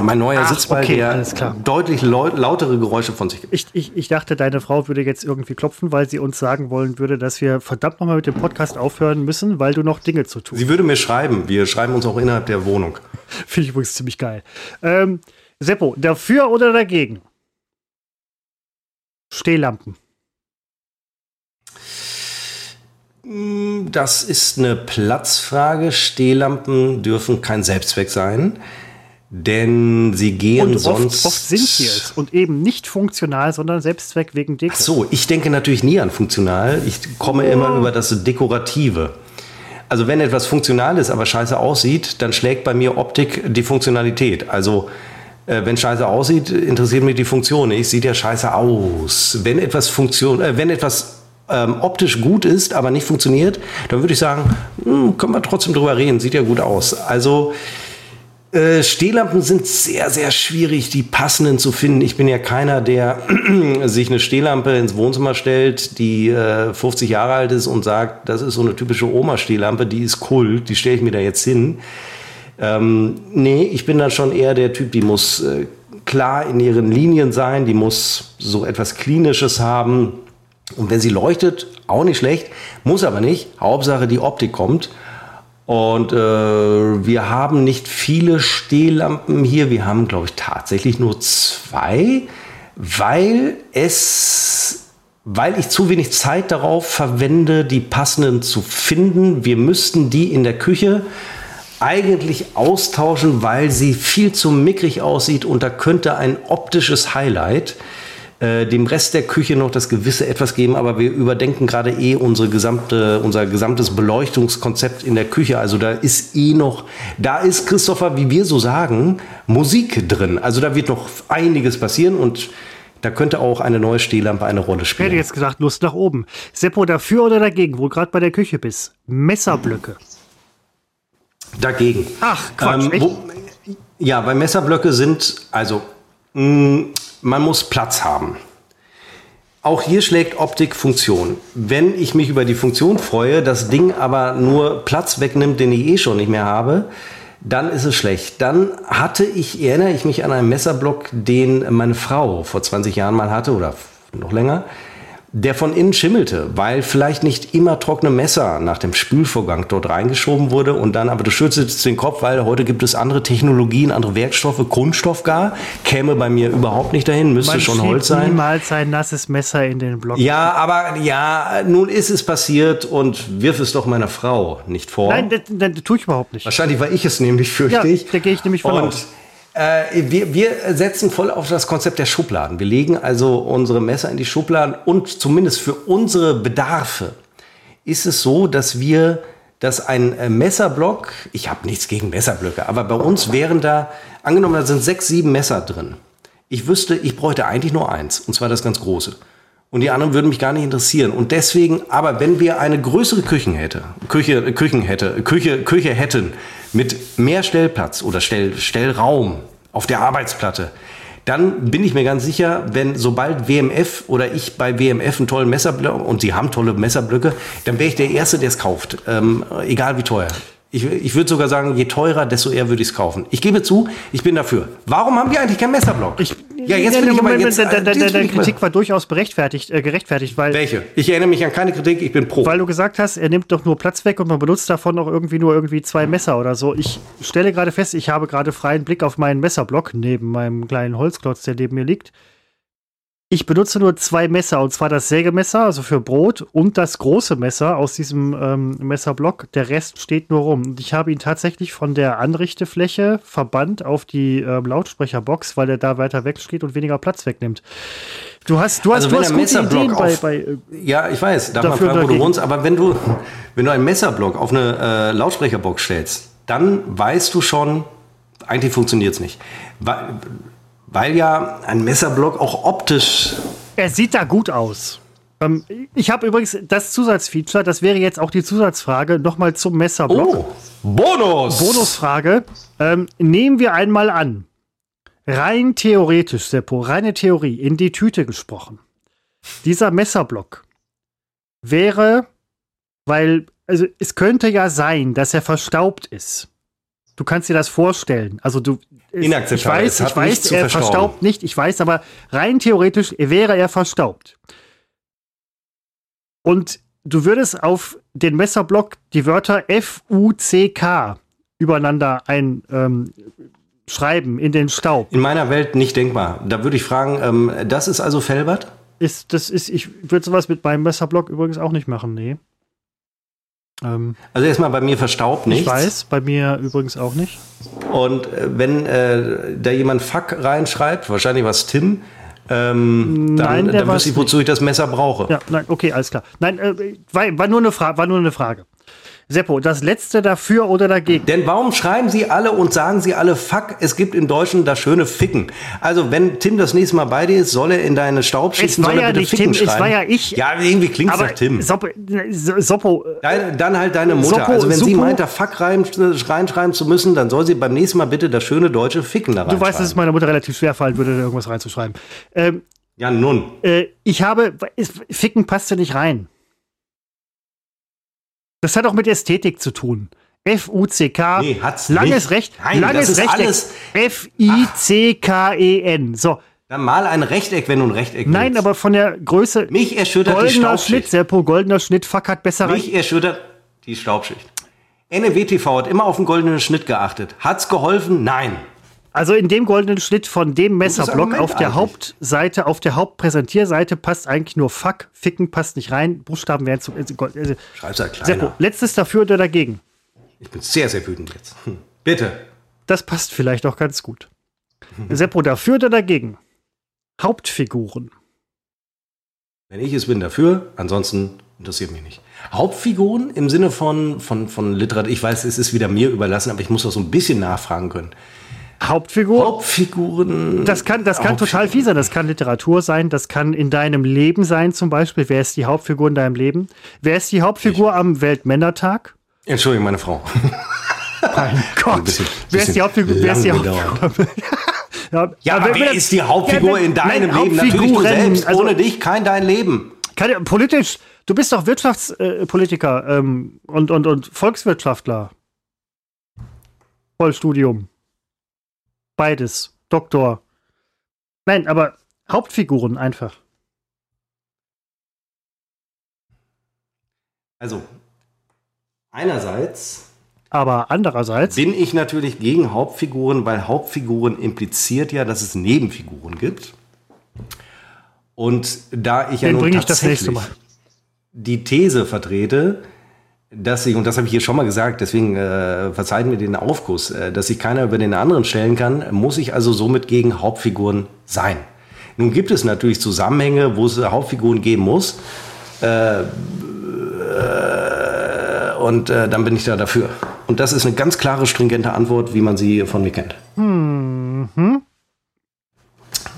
mein neuer Ach, Sitzball, okay, der alles klar. deutlich lau lautere Geräusche von sich gibt. Ich, ich, ich dachte, deine Frau würde jetzt irgendwie klopfen, weil sie uns sagen wollen würde, dass wir verdammt nochmal mit dem Podcast aufhören müssen, weil du noch Dinge zu tun Sie würde mir schreiben. Wir schreiben uns auch innerhalb der Wohnung. Finde ich übrigens ziemlich geil. Ähm, Seppo, dafür oder dagegen? Stehlampen. Das ist eine Platzfrage. Stehlampen dürfen kein Selbstzweck sein, denn sie gehen Und sonst. oft, oft sind sie es. Und eben nicht funktional, sondern Selbstzweck wegen Deko. Ach so, ich denke natürlich nie an funktional. Ich komme immer über das Dekorative. Also wenn etwas funktional ist, aber scheiße aussieht, dann schlägt bei mir Optik die Funktionalität. Also äh, wenn scheiße aussieht, interessiert mich die Funktion nicht. Sieht ja scheiße aus. Wenn etwas Funktion, äh, wenn etwas ähm, optisch gut ist, aber nicht funktioniert, dann würde ich sagen, hm, können wir trotzdem drüber reden. Sieht ja gut aus. Also äh, Stehlampen sind sehr, sehr schwierig, die passenden zu finden. Ich bin ja keiner, der sich eine Stehlampe ins Wohnzimmer stellt, die äh, 50 Jahre alt ist und sagt, das ist so eine typische Oma-Stehlampe, die ist Kult, die stelle ich mir da jetzt hin. Ähm, nee, ich bin dann schon eher der Typ, die muss äh, klar in ihren Linien sein, die muss so etwas Klinisches haben. Und wenn sie leuchtet, auch nicht schlecht, muss aber nicht. Hauptsache die Optik kommt. Und äh, wir haben nicht viele Stehlampen hier. Wir haben, glaube ich, tatsächlich nur zwei, weil es, weil ich zu wenig Zeit darauf verwende, die passenden zu finden. Wir müssten die in der Küche eigentlich austauschen, weil sie viel zu mickrig aussieht und da könnte ein optisches Highlight äh, dem Rest der Küche noch das gewisse etwas geben, aber wir überdenken gerade eh unsere gesamte, unser gesamtes Beleuchtungskonzept in der Küche. Also da ist eh noch, da ist Christopher, wie wir so sagen, Musik drin. Also da wird noch einiges passieren und da könnte auch eine neue Stehlampe eine Rolle Ich hätte spielen. jetzt gesagt, Lust nach oben. Seppo, dafür oder dagegen, wo du gerade bei der Küche bist? Messerblöcke. Dagegen. Ach, Quatsch, Ähm, wo, ja, weil Messerblöcke sind, also mh, man muss Platz haben. Auch hier schlägt Optik Funktion. Wenn ich mich über die Funktion freue, das Ding aber nur Platz wegnimmt, den ich eh schon nicht mehr habe, dann ist es schlecht. Dann hatte ich, erinnere ich mich an einen Messerblock, den meine Frau vor 20 Jahren mal hatte oder noch länger, der von innen schimmelte, weil vielleicht nicht immer trockene Messer nach dem Spülvorgang dort reingeschoben wurde und dann aber du schüttelst den Kopf, weil heute gibt es andere Technologien, andere Werkstoffe, Kunststoff gar, käme bei mir überhaupt nicht dahin, müsste Man schon Holz sein. niemals ein nasses Messer in den Block. Ja, aber ja, nun ist es passiert und wirf es doch meiner Frau nicht vor. Nein, das, das, das tue ich überhaupt nicht. Wahrscheinlich war ich es nämlich, fürchte Ja, ich. da gehe ich nämlich von Und aus. Äh, wir, wir setzen voll auf das Konzept der Schubladen. Wir legen also unsere Messer in die Schubladen und zumindest für unsere Bedarfe ist es so, dass wir, dass ein äh, Messerblock, ich habe nichts gegen Messerblöcke, aber bei uns wären da, angenommen, da sind sechs, sieben Messer drin. Ich wüsste, ich bräuchte eigentlich nur eins, und zwar das ganz große. Und die anderen würden mich gar nicht interessieren. Und deswegen, aber wenn wir eine größere Küchen hätte, Küche, Küchen hätte, Küche, Küche hätten mit mehr Stellplatz oder Stell, Stellraum auf der Arbeitsplatte, dann bin ich mir ganz sicher, wenn sobald WMF oder ich bei WMF einen tollen Messerblock und sie haben tolle Messerblöcke, dann wäre ich der Erste, der es kauft. Ähm, egal wie teuer. Ich, ich würde sogar sagen, je teurer, desto eher würde ich es kaufen. Ich gebe zu, ich bin dafür. Warum haben wir eigentlich keinen Messerblock? Ich, ja, jetzt bin ich aber Moment, jetzt. Deine, deine, jetzt bin deine ich mal- Kritik war durchaus berechtfertigt, äh, gerechtfertigt, weil, Welche? Ich erinnere mich an keine Kritik, ich bin pro. weil du gesagt hast, er nimmt doch nur Platz weg und man benutzt davon auch irgendwie nur irgendwie zwei Messer oder so. Ich stelle gerade fest, ich habe gerade freien Blick auf meinen Messerblock neben meinem kleinen Holzklotz, der neben mir liegt. Ich benutze nur zwei Messer, und zwar das Sägemesser, also für Brot, und das große Messer aus diesem ähm, Messerblock. Der Rest steht nur rum. Und ich habe ihn tatsächlich von der Anrichtefläche verbannt auf die ähm, Lautsprecherbox, weil er da weiter weg steht und weniger Platz wegnimmt. Du hast, du hast, Also du wenn hast gute Messerblock Ideen bei, auf- bei äh, Ja, ich weiß, darf man Dafür fragen, wo du wohnst, aber wenn du, wenn du einen Messerblock auf eine äh, Lautsprecherbox stellst, dann weißt du schon, eigentlich funktioniert es nicht. Weil, ja ein Messerblock auch optisch Er sieht da gut aus. Ähm, ich habe übrigens das Zusatzfeature, das wäre jetzt auch die Zusatzfrage, nochmal zum Messerblock. Oh, Bonus! Bonusfrage. Ähm, nehmen wir einmal an, rein theoretisch, Seppo, reine Theorie, in die Tüte gesprochen. Dieser Messerblock wäre, weil, also es könnte ja sein, dass er verstaubt ist. Du kannst dir das vorstellen. Also du. Inakzeptabel. Ich weiß, ich weiß, er verstaubt nicht, ich weiß, aber rein theoretisch wäre er verstaubt. Und du würdest auf den Messerblock die Wörter F, U, C, K übereinander ein, ähm, schreiben in den Staub. In meiner Welt nicht denkbar. Da würde ich fragen, ähm, das ist also Felbert? Ist, das ist, ich würde sowas mit meinem Messerblock übrigens auch nicht machen, nee. Ähm, Also erstmal bei mir verstaubt nichts. ich weiß, bei mir übrigens auch nicht. Und äh, wenn äh, da jemand Fuck reinschreibt, wahrscheinlich was Tim, ähm, Nein, dann, dann wüsste ich, wozu ich das Messer brauche. Ja, nein, okay, alles klar. Nein, äh, war, war, nur eine Fra war nur eine Frage. Seppo, das letzte dafür oder dagegen? Denn warum schreiben Sie alle und sagen Sie alle Fuck, es gibt im Deutschen das schöne Ficken? Also wenn Tim das nächste Mal bei dir ist, soll er in deine Staubschichten Es soll er ja bitte nicht Ficken Tim, es schreiben. war ja ich. Ja, irgendwie klingt es nach Tim. Soppo, äh, Soppo äh, Dann, dann halt deine Mutter. Soppo, also wenn sie Suppo- meint, da Fuck rein, reinschreiben zu müssen, dann soll sie beim nächsten Mal bitte das schöne deutsche Ficken da du weißt, dass es reinschreiben. meiner Mutter relativ schwer fallen würde, da irgendwas reinzuschreiben. Ähm, Ja, nun. äh, ich habe, es- Ficken passte nicht rein. Das hat auch mit Ästhetik zu tun. F-U-C-K. Nee, hat's langes nicht. Recht, Nein, langes das ist Rechteck. alles- F-I-C-K-E-N. So. Dann mal ein Rechteck, wenn du ein Rechteck Nein, willst. aber von der Größe. Mich erschüttert die goldener Staubschicht. Schnitt, Seppo, goldener Schnitt, fuck hat besser rein. Mich erschüttert die Staubschicht. NWTV hat immer auf den goldenen Schnitt geachtet. Hat's geholfen? Nein. Also in dem goldenen Schnitt von dem Messerblock auf der eigentlich. Hauptseite, auf der Hauptpräsentierseite passt eigentlich nur Fuck, Ficken passt nicht rein, Buchstaben werden zu. Gold- also, Schreib's halt kleiner. Seppo, letztes dafür oder dagegen? Ich bin sehr, sehr wütend jetzt. Hm. Bitte. Das passt vielleicht auch ganz gut. Seppo, dafür oder dagegen? Hauptfiguren. Wenn ich es bin, dafür. Ansonsten interessiert mich nicht. Hauptfiguren im Sinne von, von, von Literatur. Ich weiß, es ist wieder mir überlassen, aber ich muss doch so ein bisschen nachfragen können. Hauptfigur? Hauptfiguren. Das kann, das kann total viel sein. Das kann Literatur sein, das kann in deinem Leben sein, zum Beispiel. Wer ist die Hauptfigur in deinem Leben? Wer ist die Hauptfigur am Weltmännertag? Entschuldigung, meine Frau. Mein Gott. bisschen- wer ist die Hauptfigur? Wer ist die Hauptfigur? ja, Ja, aber wer ist die Hauptfigur Ja, in deinem nein, Leben? Natürlich du selbst. also- Ohne dich kein dein Leben. Keine, politisch, du bist doch Wirtschaftspolitiker äh, ähm, und, und, und Volkswirtschaftler. Vollstudium. Beides. Doktor. Nein, aber Hauptfiguren einfach. Also, einerseits Aber andererseits, bin ich natürlich gegen Hauptfiguren, weil Hauptfiguren impliziert ja, dass es Nebenfiguren gibt. Und da ich ja den nun ich das tatsächlich Mal. die These vertrete, dass ich, und das habe ich hier schon mal gesagt, deswegen äh, verzeiht mir den Aufguss, äh, dass sich keiner über den anderen stellen kann, muss ich also somit gegen Hauptfiguren sein. Nun gibt es natürlich Zusammenhänge, wo es Hauptfiguren geben muss. Äh, äh, und äh, dann bin ich da dafür. Und das ist eine ganz klare, stringente Antwort, wie man sie von mir kennt. Mhm.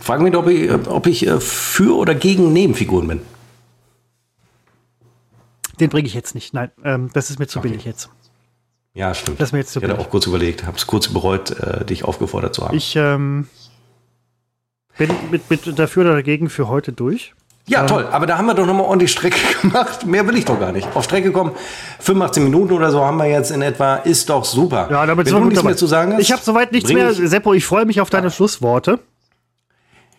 Frag mich, ob ich, ob ich äh, für oder gegen Nebenfiguren bin. Den bringe ich jetzt nicht. Nein, ähm, das ist mir zu billig jetzt. Ja, stimmt. Das ist mir jetzt zu ich hatte billig. auch kurz überlegt, habe es kurz bereut, äh, dich aufgefordert zu haben. Ich ähm, bin mit, mit dafür oder dagegen für heute durch. ja, toll, aber da haben wir doch nochmal ordentlich Strecke gemacht. Mehr will ich doch gar nicht. Auf Strecke kommen, 85 Minuten oder so haben wir jetzt in etwa, ist doch super. Ja, damit Wenn du nichts dabei. mehr zu sagen hast, Ich habe soweit nichts mehr. Ich, Seppo, ich freue mich auf deine Schlussworte.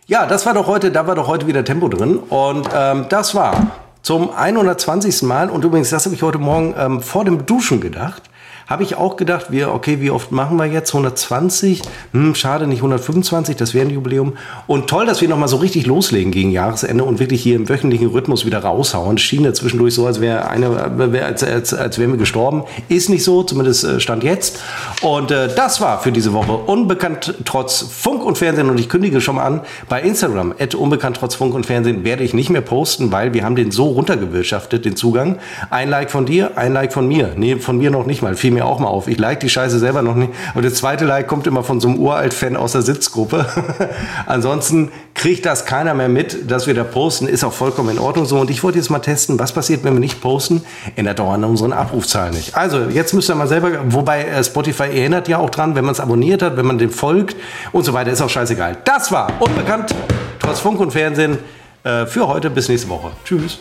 ja, das war doch heute, da war doch heute wieder Tempo drin. Und ähm, das war zum 120. Mal. Und übrigens, das habe ich heute Morgen ähm, vor dem Duschen gedacht. Habe ich auch gedacht, wir, okay, wie oft machen wir jetzt? 120? Hm, schade, nicht 125, das wäre ein Jubiläum. Und toll, dass wir nochmal so richtig loslegen gegen Jahresende und wirklich hier im wöchentlichen Rhythmus wieder raushauen. Schien ja zwischendurch so, als wäre eine, als, als, als wären wir gestorben. Ist nicht so, zumindest äh, stand jetzt. Und äh, das war für diese Woche unbekannt trotz Funk und Fernsehen. Und ich kündige schon mal an, bei Instagram, unbekannt trotz Funk und Fernsehen, werde ich nicht mehr posten, weil wir haben den so runtergewirtschaftet, den Zugang. Ein Like von dir, ein Like von mir. Nee, von mir noch nicht mal. Fiel mir auch mal auf. Ich like die Scheiße selber noch nicht. Aber der zweite Like kommt immer von so einem Uralt-Fan aus der Sitzgruppe. Ansonsten kriegt das keiner mehr mit, dass wir da posten. Ist auch vollkommen in Ordnung so. Und ich wollte jetzt mal testen, was passiert, wenn wir nicht posten. Ändert doch an unseren Abrufzahlen nicht. Also, jetzt müsst ihr mal selber, wobei äh, Spotify erinnert ja auch dran, wenn man es abonniert hat, wenn man dem folgt und so weiter, ist auch scheißegal. Das war unbekannt, trotz Funk und Fernsehen, äh, für heute. Bis nächste Woche. Tschüss.